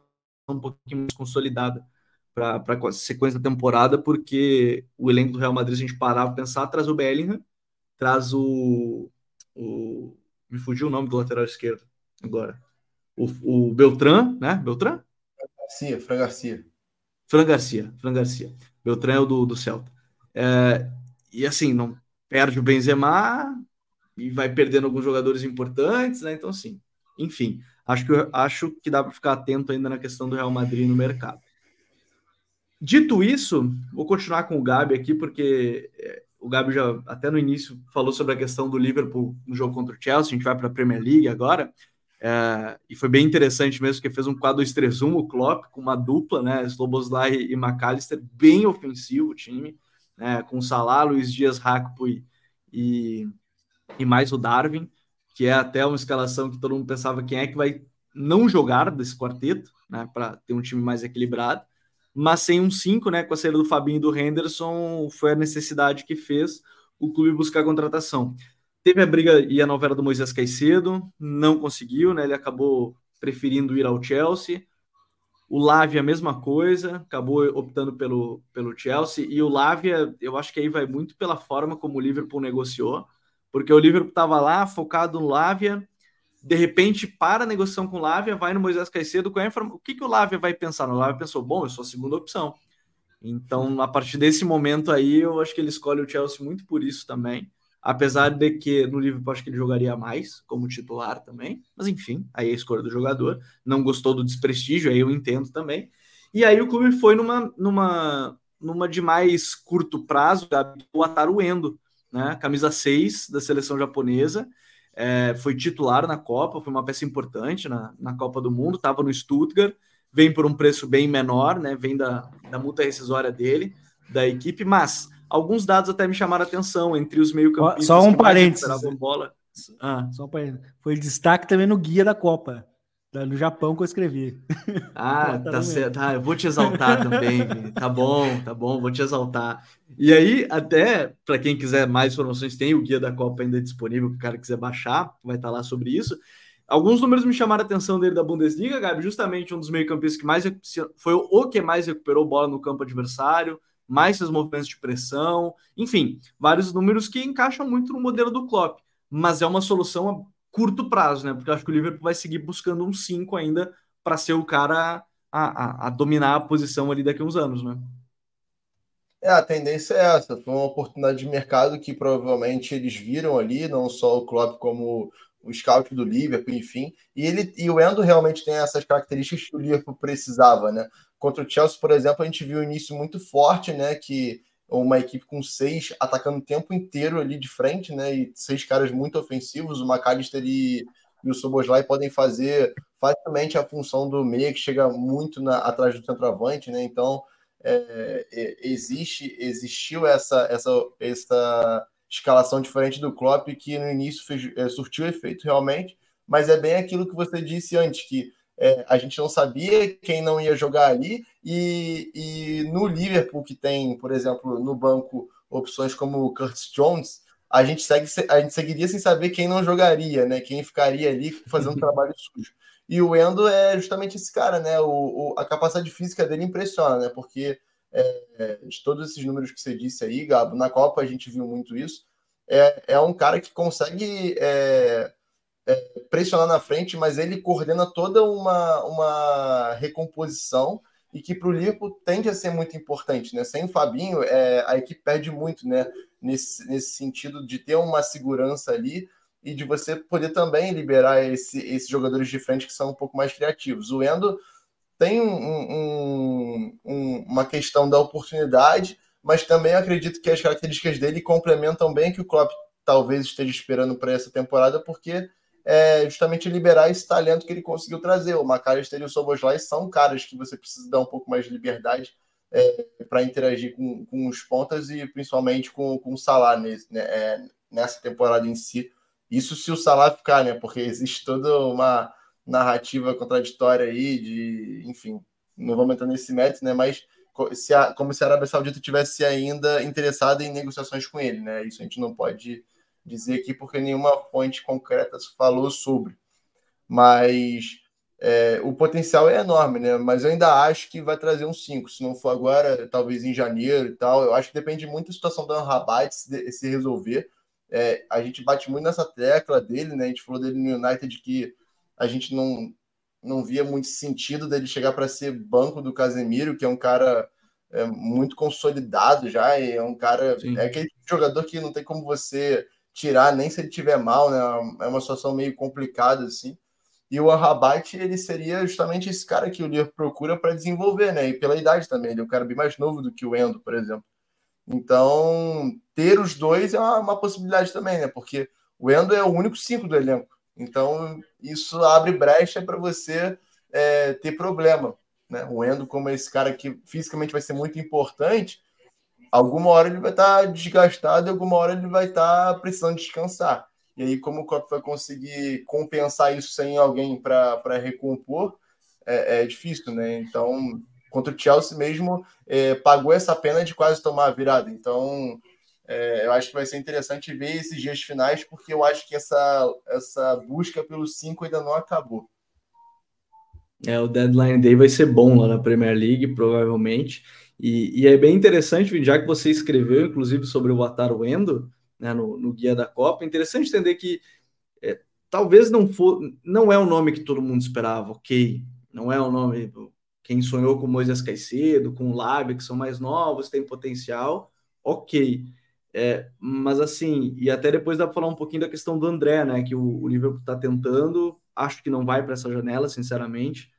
um pouquinho mais consolidada para a sequência da temporada, porque o elenco do Real Madrid, a gente parava para pensar, traz o Bellingham, traz o, o. Me fugiu o nome do lateral esquerdo agora. O, o Beltrán, né? Beltrán? Garcia, Fran Garcia. Fran Garcia, Fran Garcia. Beltrán é o do, do Celta. É, e assim, não perde o Benzema e vai perdendo alguns jogadores importantes, né? Então, assim, enfim, Acho que, acho que dá para ficar atento ainda na questão do Real Madrid no mercado. Dito isso, vou continuar com o Gabi aqui, porque é, o Gabi já até no início falou sobre a questão do Liverpool no jogo contra o Chelsea. A gente vai para a Premier League agora. É, e foi bem interessante mesmo, que fez um 4-2-3-1 o Klopp, com uma dupla, né? Sloboslai e McAllister, bem ofensivo o time, né, com Salah, Luiz Dias, Rakpo e, e mais o Darwin que é até uma escalação que todo mundo pensava quem é que vai não jogar desse quarteto, né, para ter um time mais equilibrado, mas sem um 5, né, com a saída do Fabinho e do Henderson, foi a necessidade que fez o clube buscar a contratação. Teve a briga e a novela do Moisés Caicedo, não conseguiu, né, ele acabou preferindo ir ao Chelsea. O Lavia, a mesma coisa, acabou optando pelo, pelo Chelsea. E o Lavia, eu acho que aí vai muito pela forma como o Liverpool negociou porque o Liverpool estava lá focado no Lávia, de repente para a negociação com o Lávia, vai no Moisés Caicedo com a. O que, que o Lávia vai pensar? O Lávia pensou, bom, eu sou a segunda opção. Então, a partir desse momento aí, eu acho que ele escolhe o Chelsea muito por isso também. Apesar de que no Liverpool acho que ele jogaria mais como titular também. Mas enfim, aí é a escolha do jogador. Não gostou do desprestígio, aí eu entendo também. E aí o clube foi numa, numa, numa de mais curto prazo, o Ataruendo, né? Camisa 6 da seleção japonesa. É, foi titular na Copa, foi uma peça importante na, na Copa do Mundo, estava no Stuttgart, vem por um preço bem menor, né? Vem da, da multa rescisória dele, da equipe, mas alguns dados até me chamaram a atenção entre os meio-campistas. Só um parênteses. Bola. Ah. Só um parênteses. Foi destaque também no guia da Copa. No Japão que eu escrevi. Ah, tá certo. Ah, eu vou te exaltar também. Tá bom, tá bom, vou te exaltar. E aí, até para quem quiser mais informações, tem o guia da Copa ainda disponível, para o cara quiser baixar, vai estar tá lá sobre isso. Alguns números me chamaram a atenção dele da Bundesliga, Gabi, justamente um dos meio-campistas que mais foi o que mais recuperou bola no campo adversário, mais seus movimentos de pressão, enfim, vários números que encaixam muito no modelo do Klopp, mas é uma solução curto prazo, né? Porque eu acho que o Liverpool vai seguir buscando um 5 ainda para ser o cara a, a, a, dominar a posição ali daqui a uns anos, né? É, a tendência é essa. Foi uma oportunidade de mercado que provavelmente eles viram ali, não só o Klopp como o scout do Liverpool, enfim. E ele e o Endo realmente tem essas características que o Liverpool precisava, né? Contra o Chelsea, por exemplo, a gente viu um início muito forte, né? Que uma equipe com seis atacando o tempo inteiro ali de frente, né? E seis caras muito ofensivos. O McAllister e, e o Soboslai podem fazer facilmente a função do meia, que chega muito na, atrás do centroavante, né? Então, é, é, existe, existiu essa, essa, essa escalação diferente do Klopp que no início fez, é, surtiu efeito realmente, mas é bem aquilo que você disse antes, que é, a gente não sabia quem não ia jogar ali, e, e no Liverpool, que tem, por exemplo, no banco opções como o Curtis Jones, a gente, segue, a gente seguiria sem saber quem não jogaria, né? Quem ficaria ali fazendo trabalho sujo. E o Endo é justamente esse cara, né? O, o a capacidade física dele impressiona, né? Porque é, de todos esses números que você disse aí, Gabo, na Copa a gente viu muito isso. É, é um cara que consegue é, é, pressionar na frente, mas ele coordena toda uma, uma recomposição e que para o Liverpool tende a ser muito importante, né? Sem o Fabinho, é, a equipe perde muito, né? Nesse, nesse sentido de ter uma segurança ali e de você poder também liberar esse, esses jogadores de frente que são um pouco mais criativos. O Endo tem um, um, uma questão da oportunidade, mas também acredito que as características dele complementam bem que o Klopp talvez esteja esperando para essa temporada, porque é justamente liberar esse talento que ele conseguiu trazer. O McAllister e o Soboslai são caras que você precisa dar um pouco mais de liberdade é, para interagir com, com os pontas e principalmente com, com o Salah nesse, né, é, nessa temporada em si. Isso se o Salah ficar, né? Porque existe toda uma narrativa contraditória aí de, enfim, não vamos entrar nesse mérito, né? Mas se a, como se a Arábia Saudita tivesse ainda interessada em negociações com ele, né? Isso a gente não pode dizer aqui porque nenhuma fonte concreta falou sobre. Mas é, o potencial é enorme, né? Mas eu ainda acho que vai trazer um 5. Se não for agora, talvez em janeiro e tal. Eu acho que depende muito da situação do Rabat se, se resolver. É, a gente bate muito nessa tecla dele, né? A gente falou dele no United que a gente não, não via muito sentido dele chegar para ser banco do Casemiro, que é um cara é, muito consolidado já, e é um cara. Sim. É aquele jogador que não tem como você tirar, nem se ele tiver mal, né? É uma situação meio complicada, assim. E o Arrabat, ele seria justamente esse cara que o Liverpool procura para desenvolver, né? E pela idade também, ele é um cara bem mais novo do que o Endo, por exemplo. Então, ter os dois é uma, uma possibilidade também, né? Porque o Endo é o único cinco do elenco. Então, isso abre brecha para você é, ter problema. Né? O Endo, como esse cara que fisicamente vai ser muito importante, alguma hora ele vai estar tá desgastado e alguma hora ele vai estar tá precisando descansar. E aí, como o Klopp vai conseguir compensar isso sem alguém para recompor, é, é, difícil, né? Então, contra o Chelsea mesmo, é, pagou essa pena de quase tomar a virada. Então, é, eu acho que vai ser interessante ver esses dias finais, porque eu acho que essa, essa busca pelos cinco ainda não acabou. É, o deadline day vai ser bom lá na Premier League, provavelmente. E, e, é bem interessante, já que você escreveu, inclusive, sobre o Wataru Endo, né, no, no, guia da Copa, é interessante entender que é, talvez não for, não é o nome que todo mundo esperava, ok? Não é o nome, quem sonhou com Moisés Caicedo, com o Lábio, que são mais novos, tem potencial, ok. É, mas assim, e até depois dá para falar um pouquinho da questão do André, né? Que o, o Liverpool está tentando, acho que não vai para essa janela, sinceramente.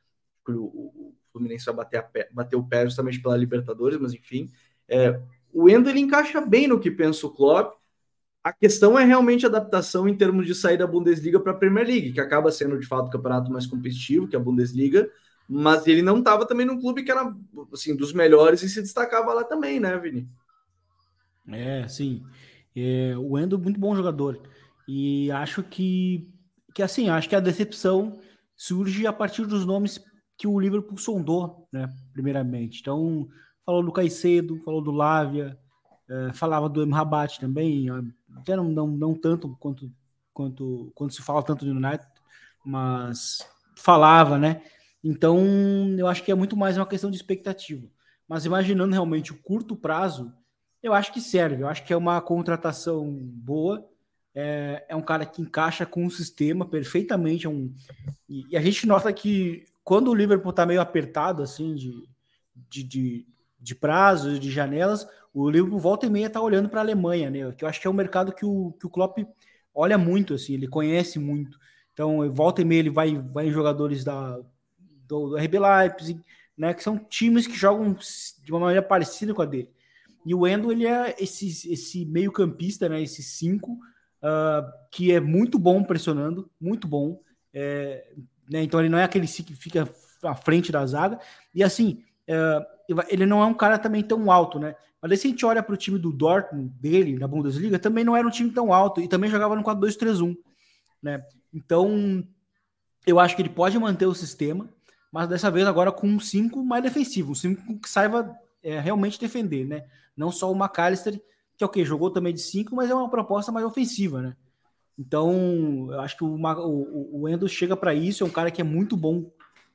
O, Fluminense vai bater, pé, bater o pé justamente pela Libertadores, mas enfim. É, o Endo ele encaixa bem no que pensa o Klopp. A questão é realmente a adaptação em termos de sair da Bundesliga para a Premier League, que acaba sendo de fato o campeonato mais competitivo que a Bundesliga, mas ele não estava também num clube que era assim dos melhores e se destacava lá também, né, Vini? É, sim. É, o Endo muito bom jogador e acho que que assim acho que a decepção surge a partir dos nomes que o Liverpool sondou, né, primeiramente. Então, falou do Caicedo, falou do Lávia, é, falava do Emrabat também, até não, não, não tanto quanto, quanto, quanto se fala tanto do United, mas falava, né? Então, eu acho que é muito mais uma questão de expectativa. Mas imaginando realmente o curto prazo, eu acho que serve. Eu acho que é uma contratação boa. É, é um cara que encaixa com o sistema perfeitamente. É um, e, e, a gente nota que quando o Liverpool está meio apertado, assim, de, de, de, de prazos, de janelas, o Liverpool volta e meia está olhando para a Alemanha, né? Que eu acho que é um mercado que o, que o Klopp olha muito, assim, ele conhece muito. Então, volta e meia ele vai, vai em jogadores da, do, do RB Leipzig, né? Que são times que jogam de uma maneira parecida com a dele. E o Endo, ele é esse, esse meio campista, né? Esse cinco, uh, que é muito bom pressionando, muito bom. É, né, então ele não é aquele que fica à frente da zaga. E assim, uh, ele não é um cara também tão alto, né? Mas aí, se a gente olha para o time do Dortmund, dele, na Bundesliga, também não era um time tão alto e também jogava no 4-2-3-1, né? Então, eu acho que ele pode manter o sistema, mas dessa vez agora com um 5 mais defensivo, um 5 que saiba é, realmente defender, né? Não só o McAllister, que é o que? Jogou também de 5, mas é uma proposta mais ofensiva, né? Então, eu acho que o, o, o Endo chega para isso, é um cara que é muito bom,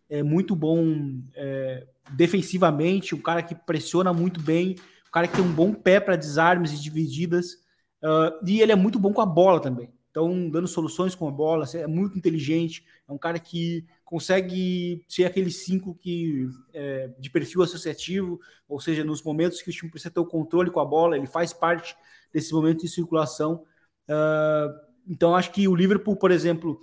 é muito bom é, defensivamente, um cara que pressiona muito bem, um cara que tem um bom pé para desarmes e divididas, uh, e ele é muito bom com a bola também. Então, dando soluções com a bola, é muito inteligente, é um cara que consegue ser aquele cinco que é, de perfil associativo, ou seja, nos momentos que o time precisa ter o controle com a bola, ele faz parte desse momento de circulação. Uh, então, acho que o Liverpool, por exemplo,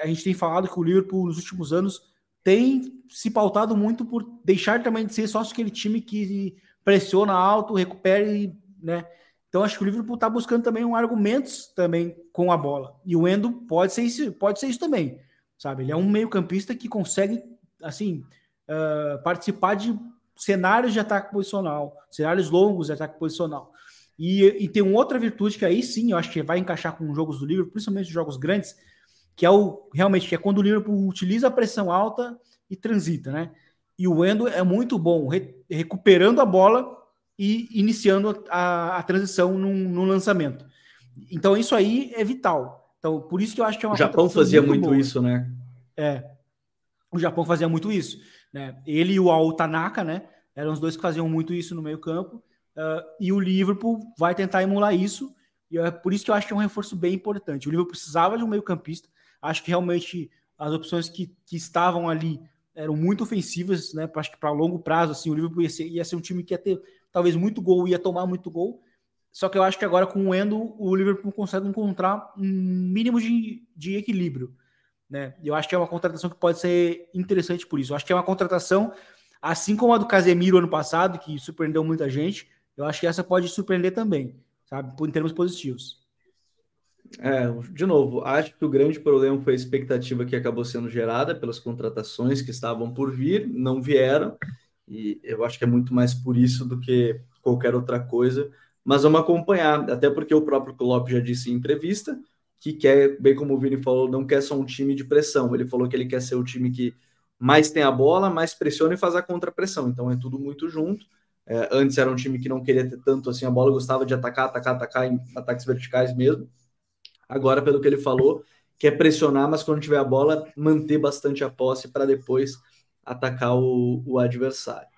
a gente tem falado que o Liverpool nos últimos anos tem se pautado muito por deixar também de ser só aquele time que pressiona alto, recupere, né? Então acho que o Liverpool está buscando também um argumentos também com a bola. E o Endo pode ser isso, pode ser isso também sabe? Ele é um meio-campista que consegue, assim, uh, participar de cenários de ataque posicional, cenários longos de ataque posicional. E, e, tem uma outra virtude que aí sim eu acho que vai encaixar com os jogos do Liverpool, principalmente os jogos grandes, que é o realmente que é quando o Liverpool utiliza a pressão alta e transita, né? E o Endo é muito bom re, recuperando a bola e iniciando a, a transição no, lançamento. Então isso aí é vital. Então, por isso que eu acho que é uma O Japão fazia muito, muito isso, né? É. O Japão fazia muito isso. Né? Ele e o Ao Tanaka, né? Eram os dois que faziam muito isso no meio-campo. Uh, e o Liverpool vai tentar emular isso. E é por isso que eu acho que é um reforço bem importante. O Liverpool precisava de um meio-campista. Acho que realmente as opções que, que estavam ali eram muito ofensivas, né? Acho que para longo prazo, assim, o Liverpool ia ser, ia ser um time que ia ter talvez muito gol, ia tomar muito gol. Só que eu acho que agora com o Endo, o Liverpool consegue encontrar um mínimo de, de equilíbrio. Né? Eu acho que é uma contratação que pode ser interessante por isso. Eu acho que é uma contratação, assim como a do Casemiro ano passado, que surpreendeu muita gente, eu acho que essa pode surpreender também, sabe? Em termos positivos. É, de novo, acho que o grande problema foi a expectativa que acabou sendo gerada pelas contratações que estavam por vir, não vieram, e eu acho que é muito mais por isso do que qualquer outra coisa mas vamos acompanhar, até porque o próprio Klopp já disse em entrevista que quer, bem como o Vini falou, não quer só um time de pressão, ele falou que ele quer ser o time que mais tem a bola, mais pressiona e faz a contrapressão, então é tudo muito junto. É, antes era um time que não queria ter tanto assim a bola, gostava de atacar, atacar, atacar em ataques verticais mesmo. Agora, pelo que ele falou, quer pressionar, mas quando tiver a bola, manter bastante a posse para depois atacar o, o adversário.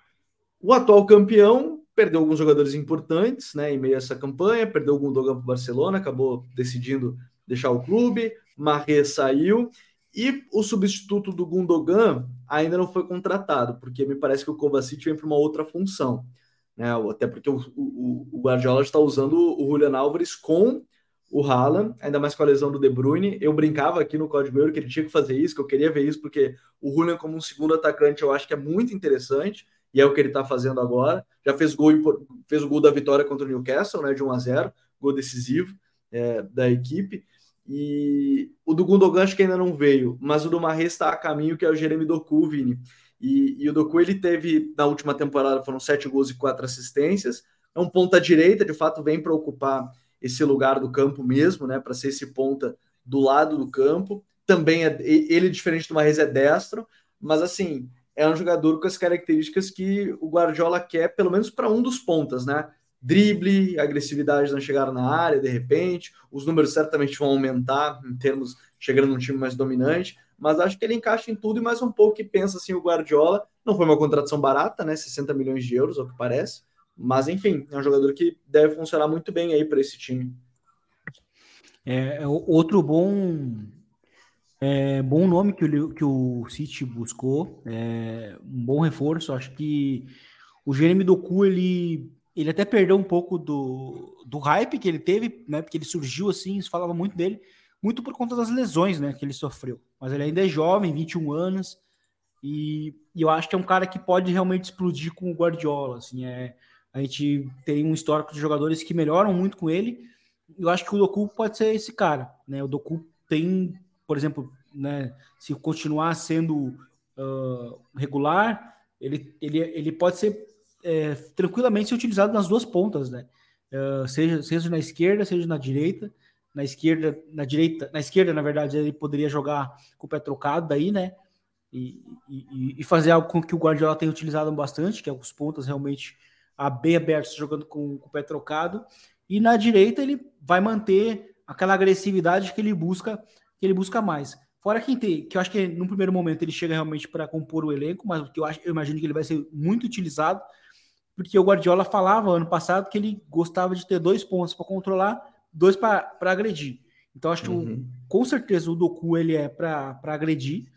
O atual campeão perdeu alguns jogadores importantes, né, em meio a essa campanha, perdeu o Gundogan para o Barcelona, acabou decidindo deixar o clube, Marre saiu, e o substituto do Gundogan ainda não foi contratado, porque me parece que o Kovacic vem para uma outra função, né, até porque o, o, o Guardiola está usando o Julian Álvares com o Haaland, ainda mais com a lesão do De Bruyne. Eu brincava aqui no Código Euro que ele tinha que fazer isso, que eu queria ver isso, porque o Julian como um segundo atacante eu acho que é muito interessante, e é o que ele está fazendo agora. Já fez gol fez o gol da vitória contra o Newcastle, né, de 1 a 0, gol decisivo é, da equipe. E o do Gundogan acho que ainda não veio, mas o do Marres está a caminho, que é o Jeremy Doku, Vini. E, e, o Doku ele teve na última temporada foram sete gols e quatro assistências. É um ponta direita, de fato vem para ocupar esse lugar do campo mesmo, né, para ser esse ponta do lado do campo. também é ele diferente do Marrez é destro, mas assim, é um jogador com as características que o Guardiola quer, pelo menos para um dos pontas, né? Drible, agressividade na chegada na área, de repente, os números certamente vão aumentar em termos chegando num time mais dominante, mas acho que ele encaixa em tudo e mais um pouco que pensa assim o Guardiola. Não foi uma contratação barata, né? 60 milhões de euros, ao que parece. Mas enfim, é um jogador que deve funcionar muito bem aí para esse time. É, é outro bom é, bom nome que o, que o City buscou, é, um bom reforço. Acho que o Jeremy Doku ele ele até perdeu um pouco do, do hype que ele teve, né? Porque ele surgiu assim, se falava muito dele, muito por conta das lesões, né? Que ele sofreu. Mas ele ainda é jovem, 21 anos, e, e eu acho que é um cara que pode realmente explodir com o Guardiola. Assim, é, a gente tem um histórico de jogadores que melhoram muito com ele. Eu acho que o Doku pode ser esse cara, né? O Doku tem, por exemplo, né? Se continuar sendo uh, regular, ele, ele, ele pode ser é, tranquilamente ser utilizado nas duas pontas, né? Uh, seja, seja na esquerda, seja na direita. Na esquerda, na direita, na esquerda, na verdade, ele poderia jogar com o pé trocado daí, né? E, e, e fazer algo com que o Guardiola tem utilizado bastante, que é os pontas realmente bem abertos jogando com, com o pé trocado. E na direita ele vai manter aquela agressividade que ele busca, que ele busca mais. Fora que, que eu acho que no primeiro momento ele chega realmente para compor o elenco, mas que eu, acho, eu imagino que ele vai ser muito utilizado porque o Guardiola falava ano passado que ele gostava de ter dois pontos para controlar, dois para agredir. Então acho que uhum. com certeza o Doku ele é para agredir,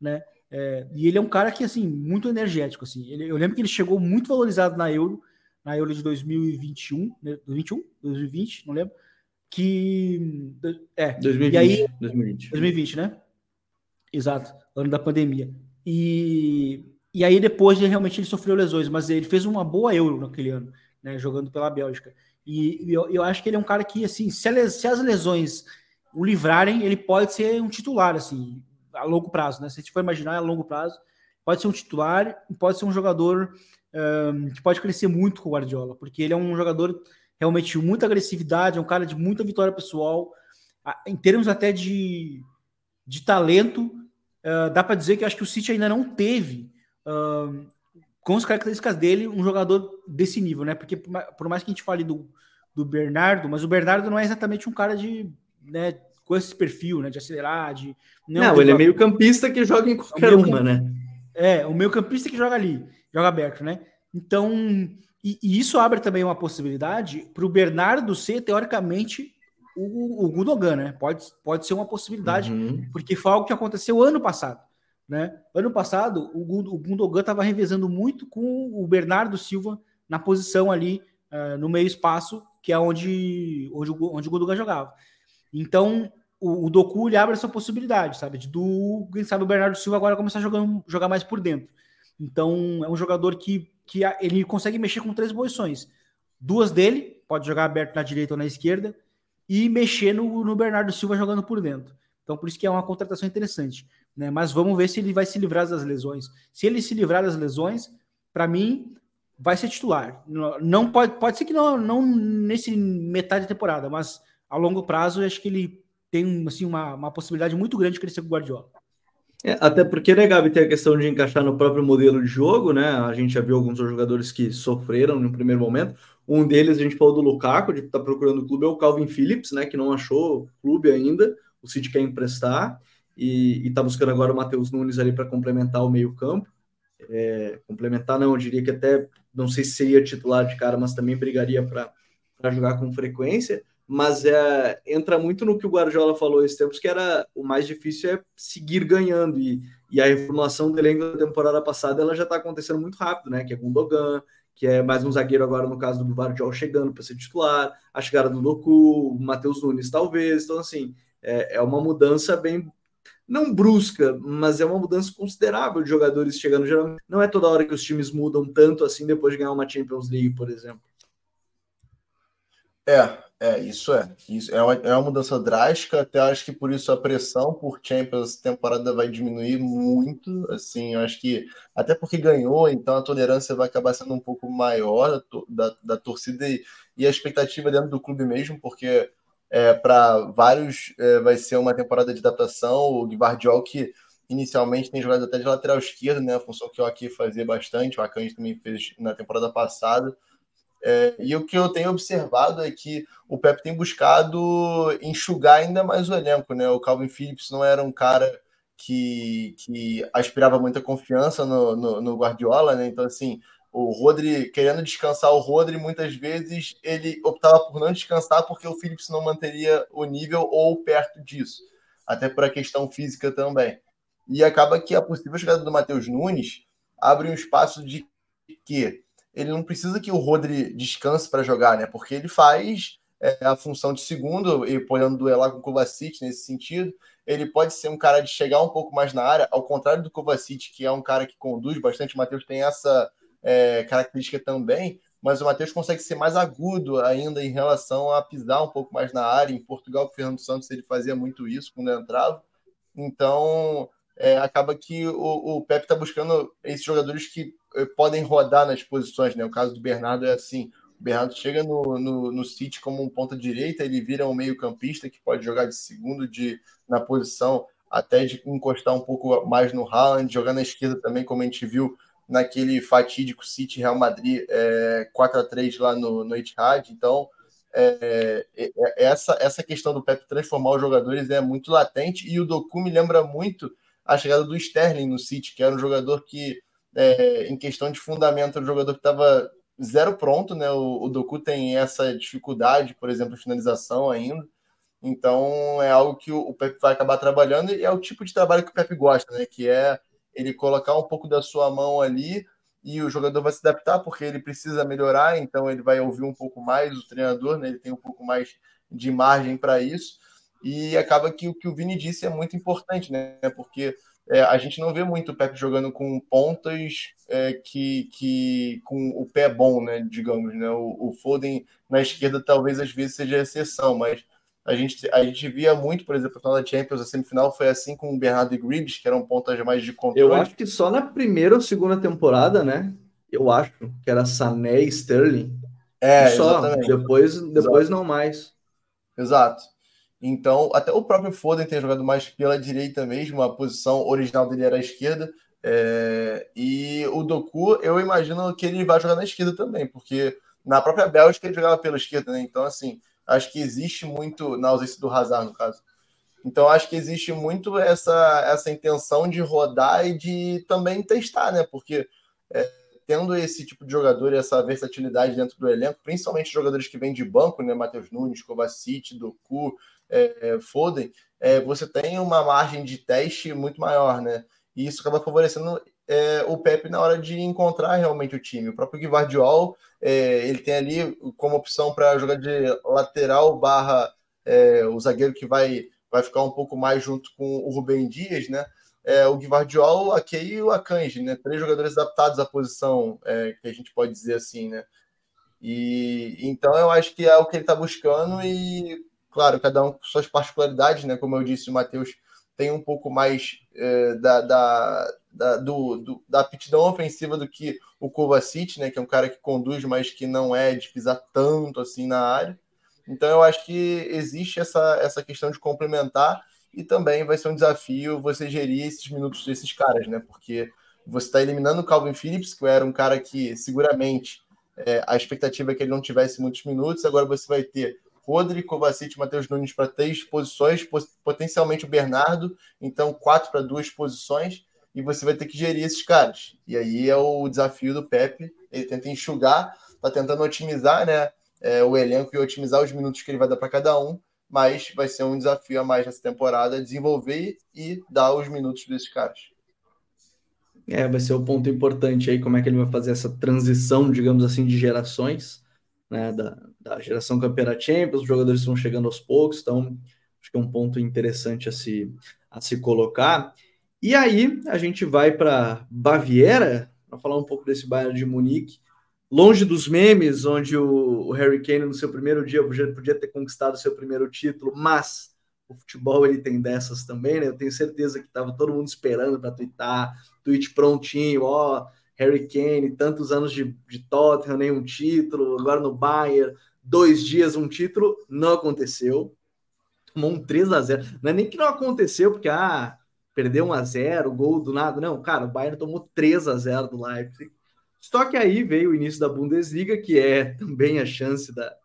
né? É, e ele é um cara que assim muito energético assim. Ele, eu lembro que ele chegou muito valorizado na Euro, na Euro de 2021, né? 2021, 2020, não lembro. Que é 2020, e aí 2020. 2020, né? Exato, ano da pandemia. E e aí depois ele, realmente ele sofreu lesões, mas ele fez uma boa Euro naquele ano, né, jogando pela Bélgica. E, eu, eu, acho que ele é um cara que, assim, se, se, as lesões o livrarem, ele pode ser um titular, assim, a longo prazo, né? Se a gente for imaginar a longo prazo, pode ser um titular, pode ser um jogador um, que pode crescer muito com o Guardiola, porque ele é um jogador realmente de muita agressividade, é um cara de muita vitória pessoal, em termos até de, de talento, uh, dá para dizer que eu acho que o City ainda não teve com as características dele, um jogador desse nível, né? Porque por mais que a gente fale do, do Bernardo, mas o Bernardo não é exatamente um cara de, né, com esse perfil, né, de acelerar, de não, não ele é meio campista que joga em qualquer é uma, né? É, o meio campista que joga ali, joga aberto, né? Então, e, e isso abre também uma possibilidade para o Bernardo ser teoricamente o, o Gudogan, né? Pode, pode ser uma possibilidade, uhum. porque foi algo que aconteceu ano passado. Né? Ano passado, o, Gundogan estava revezando muito com o Bernardo Silva na posição ali uh, no meio espaço, que é onde, onde, onde o Gundogan jogava. Então, o, o Doku ele abre essa possibilidade, sabe? De do, quem sabe, o Bernardo Silva agora começar a jogar, jogar mais por dentro. Então, é um jogador que, que ele consegue mexer com três posições. Duas dele, pode jogar aberto na direita ou na esquerda, e mexer no, no Bernardo Silva jogando por dentro. Então, por isso que é uma contratação interessante. Né? Mas vamos ver se ele vai se livrar das lesões. Se ele se livrar das lesões, para mim, vai ser titular. Não pode, pode ser que não, não nesse metade da temporada, mas a longo prazo, acho que ele tem assim, uma, uma possibilidade muito grande de crescer com o Guardiola. É, até porque, né, Gabi, tem a questão de encaixar no próprio modelo de jogo, né? A gente já viu alguns jogadores que sofreram no primeiro momento. Um deles, a gente falou do Lukaku, de estar tá procurando o clube, é o Calvin Phillips, né? Que não achou clube ainda. O City quer emprestar e está buscando agora o Matheus Nunes ali para complementar o meio-campo. É, complementar, não, eu diria que até não sei se seria titular de cara, mas também brigaria para jogar com frequência. Mas é, entra muito no que o Guardiola falou esses tempos, que era o mais difícil é seguir ganhando. E, e a reformulação do elenco da temporada passada ela já está acontecendo muito rápido, né? Que é com o Dogan, que é mais um zagueiro agora no caso do Guardiola chegando para ser titular, a chegada do Doku, o Matheus Nunes talvez. Então, assim, é, é uma mudança bem não brusca, mas é uma mudança considerável de jogadores chegando. Geralmente, não é toda hora que os times mudam tanto assim depois de ganhar uma Champions League, por exemplo. É, é, isso é. Isso é uma, é uma mudança drástica, até acho que por isso a pressão por Champions temporada vai diminuir muito. Assim, acho que até porque ganhou, então a tolerância vai acabar sendo um pouco maior da, da, da torcida e, e, a expectativa dentro do clube mesmo, porque é, para vários é, vai ser uma temporada de adaptação. O Guardiol que inicialmente tem jogado até de lateral esquerdo, né? A função que o Aki fazia bastante, o Akanji também fez na temporada passada. É, e o que eu tenho observado é que o Pep tem buscado enxugar ainda mais o elenco, né? O Calvin Phillips não era um cara que, que aspirava muita confiança no, no, no Guardiola, né? Então, assim, o Rodri, querendo descansar o Rodri, muitas vezes ele optava por não descansar porque o Phillips não manteria o nível ou perto disso, até por a questão física também. E acaba que a possível chegada do Matheus Nunes abre um espaço de que ele não precisa que o Rodri descanse para jogar, né? Porque ele faz é, a função de segundo e podendo duelar com o Kovacic nesse sentido. Ele pode ser um cara de chegar um pouco mais na área, ao contrário do Kovacic, que é um cara que conduz bastante. O Matheus tem essa é, característica também, mas o Matheus consegue ser mais agudo ainda em relação a pisar um pouco mais na área. Em Portugal, o Fernando Santos, ele fazia muito isso quando entrava. Então, é, acaba que o, o Pepe está buscando esses jogadores que eh, podem rodar nas posições, né? O caso do Bernardo é assim. O Bernardo chega no, no, no City como um ponta direita, ele vira um meio campista que pode jogar de segundo de, na posição, até de encostar um pouco mais no Haaland, jogar na esquerda também, como a gente viu naquele fatídico City Real Madrid é, 4 a 3 lá no, no Etihad. Então, é, é, é, essa, essa questão do Pepe transformar os jogadores é muito latente e o Doku me lembra muito a chegada do Sterling no City, que era um jogador que, é, em questão de fundamento, era um jogador que estava zero pronto, né? O, o Doku tem essa dificuldade, por exemplo, finalização ainda. Então é algo que o, o Pepe vai acabar trabalhando e é o tipo de trabalho que o Pepe gosta, né? Que é ele colocar um pouco da sua mão ali e o jogador vai se adaptar porque ele precisa melhorar, então ele vai ouvir um pouco mais o treinador, né? Ele tem um pouco mais de margem para isso. E acaba que o que o Vini disse é muito importante, né? Porque é, a gente não vê muito o Pepe jogando com pontas é, que, que com o pé bom, né? Digamos, né? O, o, Foden na esquerda talvez às vezes seja exceção, mas a gente, a gente via muito, por exemplo, na Champions, a semifinal foi assim com o Bernardo e Grealish, que eram pontas mais de controle. Eu acho que só na primeira ou segunda temporada, né? Eu acho que era Sané e Sterling. É, só. Exatamente. Depois, depois Exato. não mais. Exato. Então, até o próprio Foden tem jogado mais pela direita mesmo, a posição original dele era a esquerda. É, e o Doku, eu imagino que ele vai jogar na esquerda também, porque na própria Bélgica ele jogava pela esquerda, né? Então, assim, acho que existe muito, na ausência do Hazard, no caso. Então, acho que existe muito essa, essa intenção de rodar e de também testar, né? Porque é, tendo esse tipo de jogador e essa versatilidade dentro do elenco, principalmente jogadores que vêm de banco, né? Matheus Nunes, Kovacic, Doku, é, é, Foden, é, você tem uma margem de teste muito maior, né? E isso acaba favorecendo é, o Pepe na hora de encontrar realmente o time. O próprio Guardiol, é, ele tem ali como opção para jogar de lateral barra é, o zagueiro que vai, vai ficar um pouco mais junto com o Rubem Dias, né? É, o Guardiol, o Akei e o Akanji, né? Três jogadores adaptados à posição, é, que a gente pode dizer assim, né? E então eu acho que é o que ele está buscando e claro, cada um com suas particularidades, né? Como eu disse, o Matheus tem um pouco mais é, da, da, da, do, do, da aptidão ofensiva do que o Kovacic, né? Que é um cara que conduz, mas que não é de pisar tanto assim na área. Então eu acho que existe essa, essa questão de complementar e também vai ser um desafio você gerir esses minutos desses caras, né? Porque você está eliminando o Calvin Phillips, que era um cara que seguramente é, a expectativa é que ele não tivesse muitos minutos, agora você vai ter Rodri, Kovacic, Matheus Nunes para três posições, potencialmente o Bernardo, então quatro para duas posições, e você vai ter que gerir esses caras. E aí é o desafio do Pepe, ele tenta enxugar, está tentando otimizar né, é, o elenco e otimizar os minutos que ele vai dar para cada um, mas vai ser um desafio a mais nessa temporada desenvolver e dar os minutos desses caras. É, vai ser o ponto importante aí, como é que ele vai fazer essa transição, digamos assim, de gerações, né, da, da geração campeã Champions, os jogadores estão chegando aos poucos, então acho que é um ponto interessante a se, a se colocar. E aí a gente vai para Baviera, para falar um pouco desse Bayern de Munique, longe dos memes, onde o, o Harry Kane no seu primeiro dia podia ter conquistado seu primeiro título, mas o futebol ele tem dessas também, né? Eu tenho certeza que estava todo mundo esperando para twittar, tweet prontinho, ó, Harry Kane, tantos anos de, de Tottenham, nenhum título, agora no Bayern, dois dias um título, não aconteceu. tomou um 3 a 0 Não é nem que não aconteceu, porque ah, perdeu 1 a 0 gol do nada. Não, cara, o Bayern tomou 3 a 0 do Leipzig. Só que aí veio o início da Bundesliga, que é também a chance da,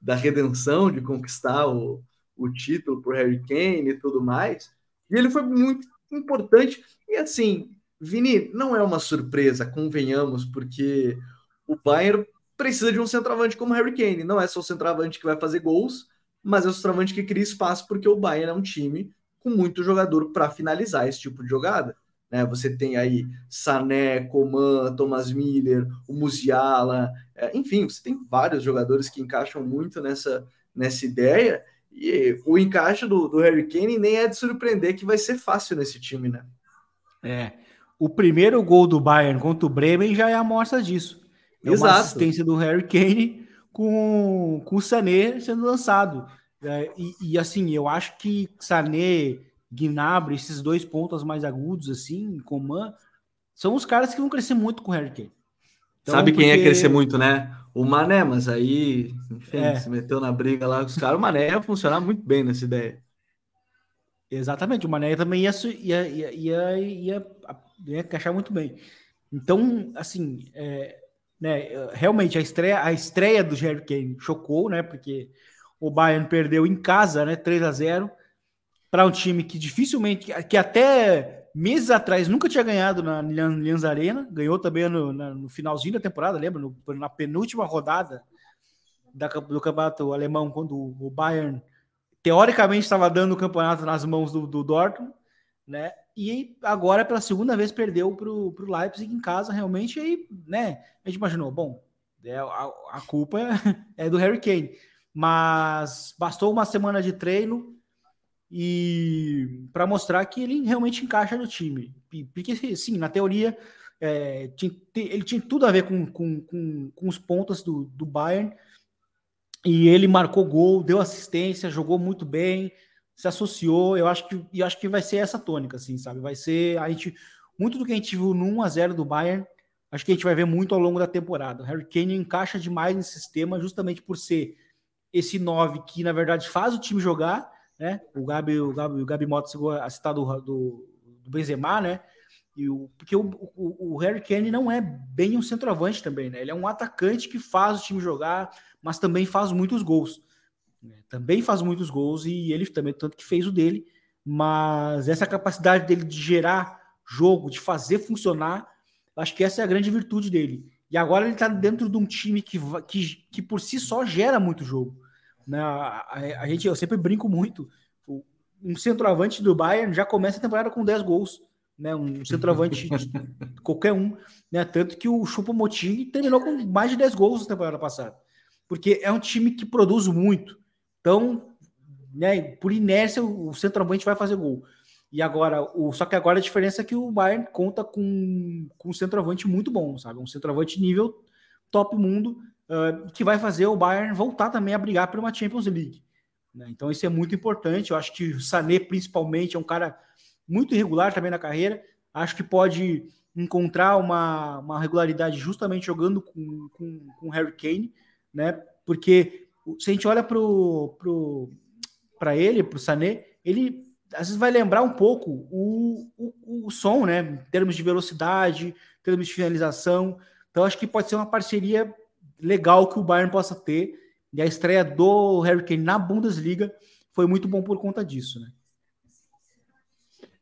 da redenção, de conquistar o, o título por Harry Kane e tudo mais. E ele foi muito importante. E assim, Vini, não é uma surpresa, convenhamos, porque o Bayern precisa de um centroavante como Harry Kane. Não é só o centroavante que vai fazer gols, mas é o centroavante que cria espaço, porque o Bayern é um time com muito jogador para finalizar esse tipo de jogada. Né? Você tem aí Sané, Coman, Thomas Miller, o Musiala, é, enfim, você tem vários jogadores que encaixam muito nessa, nessa ideia. E o encaixe do, do Harry Kane nem é de surpreender que vai ser fácil nesse time, né? É. O primeiro gol do Bayern contra o Bremen já é amostra disso. É Exato. uma assistência do Harry Kane com, com o Sané sendo lançado. É, e, e, assim, eu acho que Sané, Gnabry, esses dois pontos mais agudos, assim, Coman, são os caras que vão crescer muito com o Harry Kane. Então, Sabe quem porque... ia crescer muito, né? O Mané, mas aí, enfim, é. se meteu na briga lá com os caras. O Mané ia funcionar muito bem nessa ideia. Exatamente, o Mané também ia, ia, ia, ia, ia, ia encaixar muito bem. Então, assim, é, né, realmente a estreia, a estreia do Harry Kane chocou, né? Porque o Bayern perdeu em casa, né? 3 a 0 para um time que dificilmente, que até meses atrás nunca tinha ganhado na Allianz Arena, ganhou também no, no finalzinho da temporada, lembra? No, na penúltima rodada da, do campeonato alemão, quando o Bayern teoricamente estava dando o campeonato nas mãos do, do Dortmund, né? E agora, pela segunda vez, perdeu para o Leipzig em casa, realmente. Aí, né? A gente imaginou, bom, é, a, a culpa é do Harry Kane. Mas bastou uma semana de treino e para mostrar que ele realmente encaixa no time. Porque, sim, na teoria, é, tinha, ele tinha tudo a ver com, com, com, com os pontos do, do Bayern. E ele marcou gol, deu assistência, jogou muito bem, se associou. Eu acho que, eu acho que vai ser essa tônica, assim, sabe? Vai ser a gente muito do que a gente viu no 1 a 0 do Bayern. Acho que a gente vai ver muito ao longo da temporada. O Harry Kane encaixa demais nesse sistema, justamente por ser esse 9 que, na verdade, faz o time jogar, né? O Gabi, o Gabi, o Gabi Mota chegou a citar do, do, do Benzema, né? E o, porque o, o, o, Harry Kane não é bem um centroavante também, né? Ele é um atacante que faz o time jogar, mas também faz muitos gols. Também faz muitos gols e ele também, tanto que fez o dele, mas essa capacidade dele de gerar jogo, de fazer funcionar, acho que essa é a grande virtude dele. E agora ele está dentro de um time que, que, que por si só gera muito jogo. Né? A, a, a, gente, eu sempre brinco muito. Um centroavante do Bayern já começa a temporada com 10 gols. Né? Um centroavante qualquer um. Né? Tanto que o Chupomoting terminou com mais de 10 gols na temporada passada. Porque é um time que produz muito. Então, né, por inércia, o centroavante vai fazer gol. E agora, o, só que agora a diferença é que o Bayern conta com, com um centroavante muito bom, sabe? Um centroavante nível top mundo, uh, que vai fazer o Bayern voltar também a brigar por uma Champions League. Né? Então isso é muito importante. Eu acho que o Sané, principalmente, é um cara muito irregular também na carreira. Acho que pode encontrar uma, uma regularidade justamente jogando com, com, com Harry Kane, né? Porque se a gente olha para pro, pro, ele, para o Sané, ele às vezes vai lembrar um pouco o, o, o som, né? Em termos de velocidade, em termos de finalização. Então, acho que pode ser uma parceria legal que o Bayern possa ter. E a estreia do Harry Kane na Bundesliga foi muito bom por conta disso, né?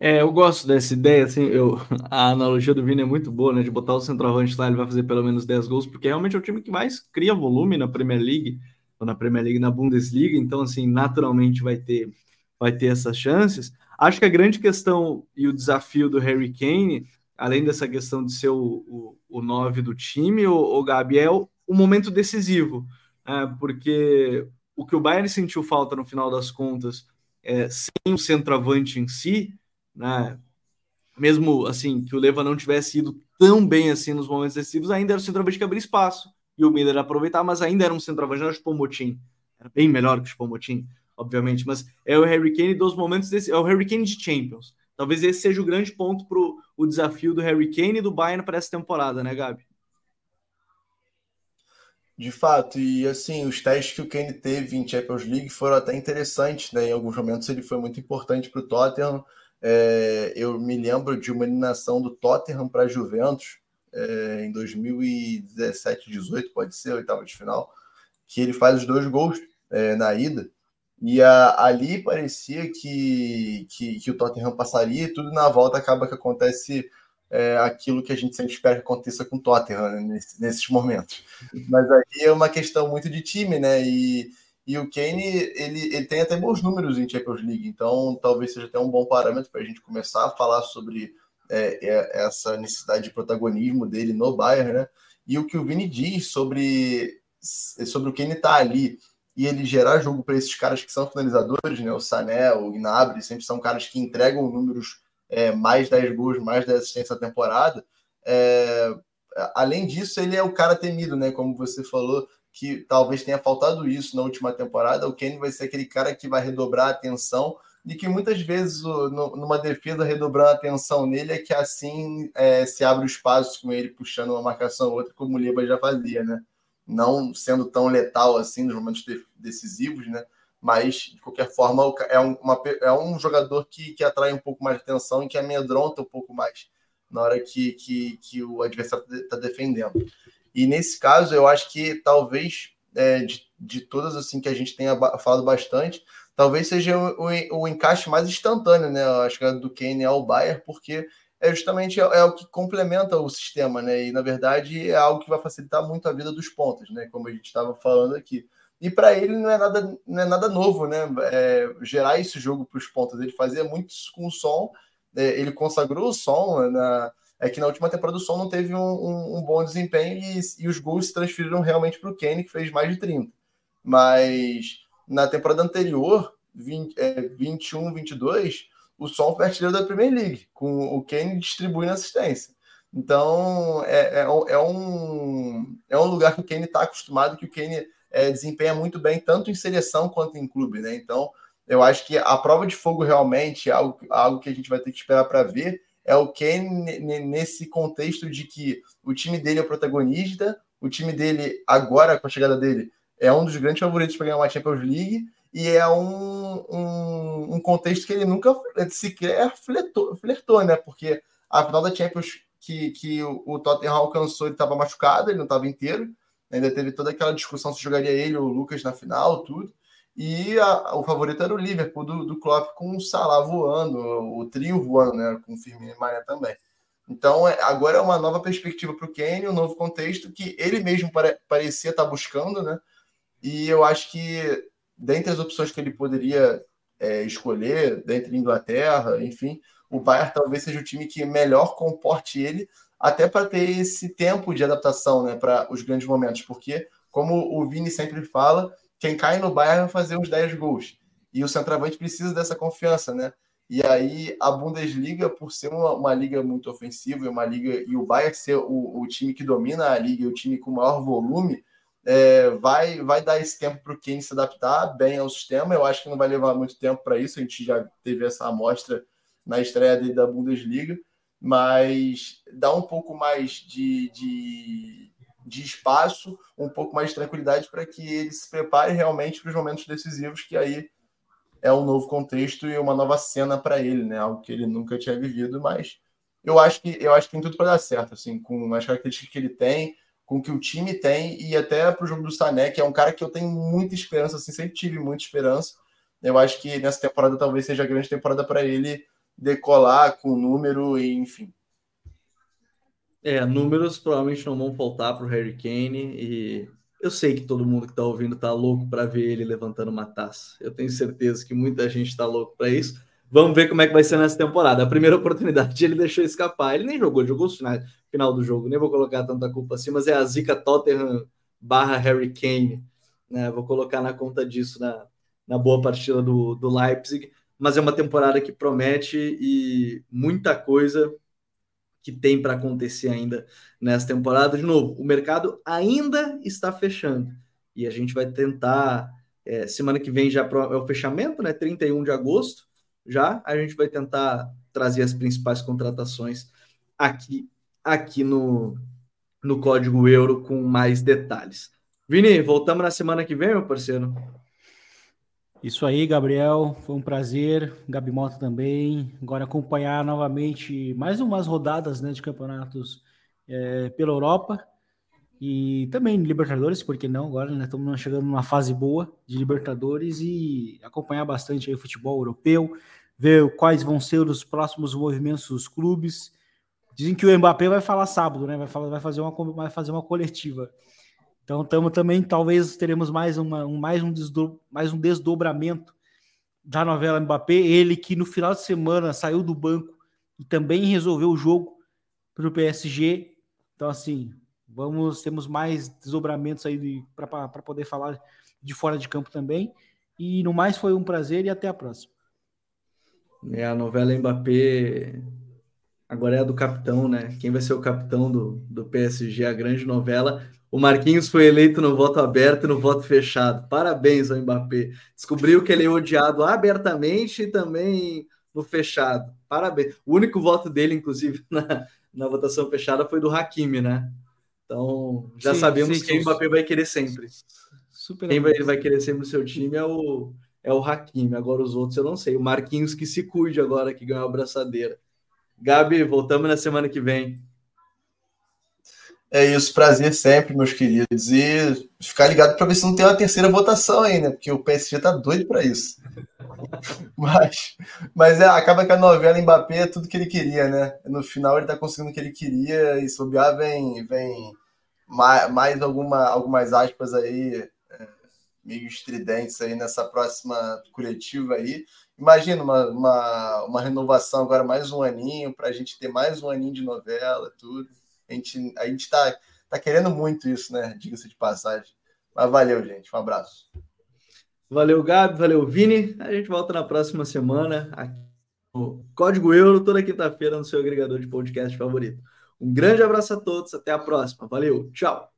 É, eu gosto dessa ideia, assim, eu, a analogia do Vini é muito boa, né, de botar o centroavante lá, ele vai fazer pelo menos 10 gols, porque realmente é o time que mais cria volume na Premier League, ou na Premier League, na Bundesliga, então, assim, naturalmente vai ter, vai ter essas chances. Acho que a grande questão e o desafio do Harry Kane, além dessa questão de ser o, o, o 9 do time, o, o Gabi, é o, o momento decisivo, né, porque o que o Bayern sentiu falta no final das contas, é, sem o centroavante em si, né? Mesmo assim, que o Leva não tivesse ido tão bem assim nos momentos decisivos, ainda era o centroavante que abria espaço. E o Miller aproveitar, mas ainda era um centroavante, era o Pomotim. Era bem melhor que o Pomotim, obviamente. Mas é o Harry Kane dos momentos desse, é o Harry Kane de Champions. Talvez esse seja o grande ponto para o desafio do Harry Kane e do Bayern para essa temporada, né, Gabi? De fato, e assim, os testes que o Kane teve em Champions League foram até interessantes, né? Em alguns momentos ele foi muito importante para o Tottenham. É, eu me lembro de uma eliminação do Tottenham para a Juventus é, em 2017, 18, pode ser, oitava de final, que ele faz os dois gols é, na ida. E a, ali parecia que, que, que, o Tottenham passaria e tudo na volta acaba que acontece é, aquilo que a gente sempre espera que aconteça com o Tottenham né, nesse, nesses momentos. Mas aí é uma questão muito de time, né? E, e o Kane, ele, ele tem até bons números em Champions League, então talvez seja até um bom parâmetro para a gente começar a falar sobre é, é, essa necessidade de protagonismo dele no Bayern, né? E o que o Vini diz sobre, sobre o Kane estar tá ali e ele gerar jogo para esses caras que são finalizadores, né? O Sané, o Gnabry, sempre são caras que entregam números é, mais 10 gols, mais 10 assistências na temporada. É, além disso, ele é o cara temido, né? Como você falou, que talvez tenha faltado isso na última temporada. O Kane vai ser aquele cara que vai redobrar a atenção e que muitas vezes numa defesa redobrando a atenção nele é que assim é, se abre o espaço com ele puxando uma marcação ou outra, como o Leba já fazia, né? Não sendo tão letal assim nos momentos decisivos, né? Mas, de qualquer forma, é um, uma, é um jogador que, que atrai um pouco mais de atenção e que amedronta um pouco mais na hora que, que, que o adversário está defendendo. E nesse caso, eu acho que talvez é, de, de todas assim que a gente tenha falado bastante, talvez seja o, o, o encaixe mais instantâneo, né? Eu acho que é do Kane ao Bayern, porque é justamente é, é, o que complementa o sistema, né? E na verdade é algo que vai facilitar muito a vida dos pontos, né? Como a gente estava falando aqui. E para ele não é nada, não é nada novo, né? É, gerar esse jogo para os pontos. Ele fazia muito isso com o som. É, ele consagrou o som na, é que na última temporada o Son não teve um, um, um bom desempenho e, e, os gols se transferiram realmente para o Kane, que fez mais de 30. Mas na temporada anterior, 20, é, 21, 22, o Son foi artilheiro da Premier League, com o Kane distribuindo assistência. Então é, é, é um, é um lugar que o Kane está acostumado, que o Kane é, desempenha muito bem, tanto em seleção quanto em clube. Né? Então eu acho que a prova de fogo realmente é algo, algo que a gente vai ter que esperar para ver é o Kane nesse contexto de que o time dele é o protagonista, o time dele, agora com a chegada dele, é um dos grandes favoritos para ganhar uma Champions League e é um, um, um contexto que ele nunca sequer flertou, flertou, né? Porque a final da Champions que, que o Tottenham alcançou, ele estava machucado, ele não estava inteiro, ainda teve toda aquela discussão se jogaria ele ou o Lucas na final, tudo. E a, o favorito era o Liverpool do, do Klopp com o Salah voando, o trio voando, né? Com o Firmino e Mané também. Então, é, agora é uma nova perspectiva para o Kane, um novo contexto que ele mesmo pare, parecia estar tá buscando, né? E eu acho que, dentre as opções que ele poderia é, escolher, dentre Inglaterra, enfim, o Bayern talvez seja o time que melhor comporte ele, até para ter esse tempo de adaptação, né? Para os grandes momentos, porque, como o Vini sempre fala, quem cai no Bayern vai fazer uns 10 gols. E o centroavante precisa dessa confiança, né? E aí a Bundesliga, por ser uma, uma liga muito ofensiva, uma liga e o Bayern ser o, o time que domina a liga, o time com maior volume, é, vai, vai dar esse tempo para o Kane se adaptar bem ao sistema. Eu acho que não vai levar muito tempo para isso. A gente já teve essa amostra na estreia dele da Bundesliga, mas dá um pouco mais de, de, de espaço, um pouco mais de tranquilidade para que ele se prepare realmente para os momentos decisivos, que aí é um novo contexto e uma nova cena para ele, né? Algo que ele nunca tinha vivido, mas eu acho que eu acho que tem tudo para dar certo, assim, com as características que ele tem, com o que o time tem e até para o jogo do Sané, que é um cara que eu tenho muita esperança, assim, sempre tive muita esperança. Eu acho que nessa temporada talvez seja a grande temporada para ele decolar com número e enfim. É, números provavelmente não vão faltar para o Harry Kane e eu sei que todo mundo que está ouvindo está louco para ver ele levantando uma taça. Eu tenho certeza que muita gente está louco para isso. Vamos ver como é que vai ser nessa temporada. A primeira oportunidade ele deixou escapar. Ele nem jogou, jogou o final, final do jogo. Nem vou colocar tanta culpa assim, mas é a zica Tottenham barra Harry Kane. Né? Vou colocar na conta disso na, na boa partida do, do Leipzig. Mas é uma temporada que promete e muita coisa que tem para acontecer ainda nessa temporada. De novo, o mercado ainda está fechando e a gente vai tentar. É, semana que vem já é o fechamento, né? 31 de agosto já. A gente vai tentar trazer as principais contratações aqui, aqui no, no código euro com mais detalhes. Vini, voltamos na semana que vem, meu parceiro. Isso aí, Gabriel. Foi um prazer. Gabi Mota também. Agora acompanhar novamente mais umas rodadas né, de campeonatos é, pela Europa e também Libertadores, porque não? Agora né, estamos chegando numa fase boa de Libertadores e acompanhar bastante aí o futebol europeu, ver quais vão ser os próximos movimentos dos clubes. Dizem que o Mbappé vai falar sábado, né? Vai, falar, vai, fazer, uma, vai fazer uma coletiva. Então, estamos também, talvez teremos mais, uma, um, mais, um desdo, mais um desdobramento da novela Mbappé. Ele que no final de semana saiu do banco e também resolveu o jogo para o PSG. Então, assim, vamos temos mais desdobramentos aí para poder falar de fora de campo também. E no mais, foi um prazer e até a próxima. É, a novela Mbappé agora é a do capitão, né? Quem vai ser o capitão do, do PSG, a grande novela. O Marquinhos foi eleito no voto aberto e no voto fechado. Parabéns ao Mbappé. Descobriu que ele é odiado abertamente e também no fechado. Parabéns. O único voto dele, inclusive, na, na votação fechada foi do Hakimi, né? Então, já sim, sabemos sim, quem o Mbappé vai querer sempre. Super quem vai, vai, querer sempre no seu time é o, é o Hakimi. Agora os outros eu não sei. O Marquinhos que se cuide agora, que ganhou a abraçadeira. Gabi, voltamos na semana que vem. É isso, prazer sempre, meus queridos. E ficar ligado para ver se não tem uma terceira votação aí, né? Porque o PSG tá doido para isso. mas mas é, acaba que a novela Mbappé é tudo que ele queria, né? No final ele tá conseguindo o que ele queria e sobear vem, vem mais, mais alguma, algumas aspas aí é, meio estridentes aí nessa próxima coletiva aí. Imagina uma, uma, uma renovação agora, mais um aninho, para a gente ter mais um aninho de novela, tudo. A gente, a gente tá, tá querendo muito isso, né? Diga-se de passagem. Mas valeu, gente. Um abraço. Valeu, Gabi. Valeu, Vini. A gente volta na próxima semana. Aqui no Código Euro, toda quinta-feira, no seu agregador de podcast favorito. Um grande abraço a todos. Até a próxima. Valeu. Tchau.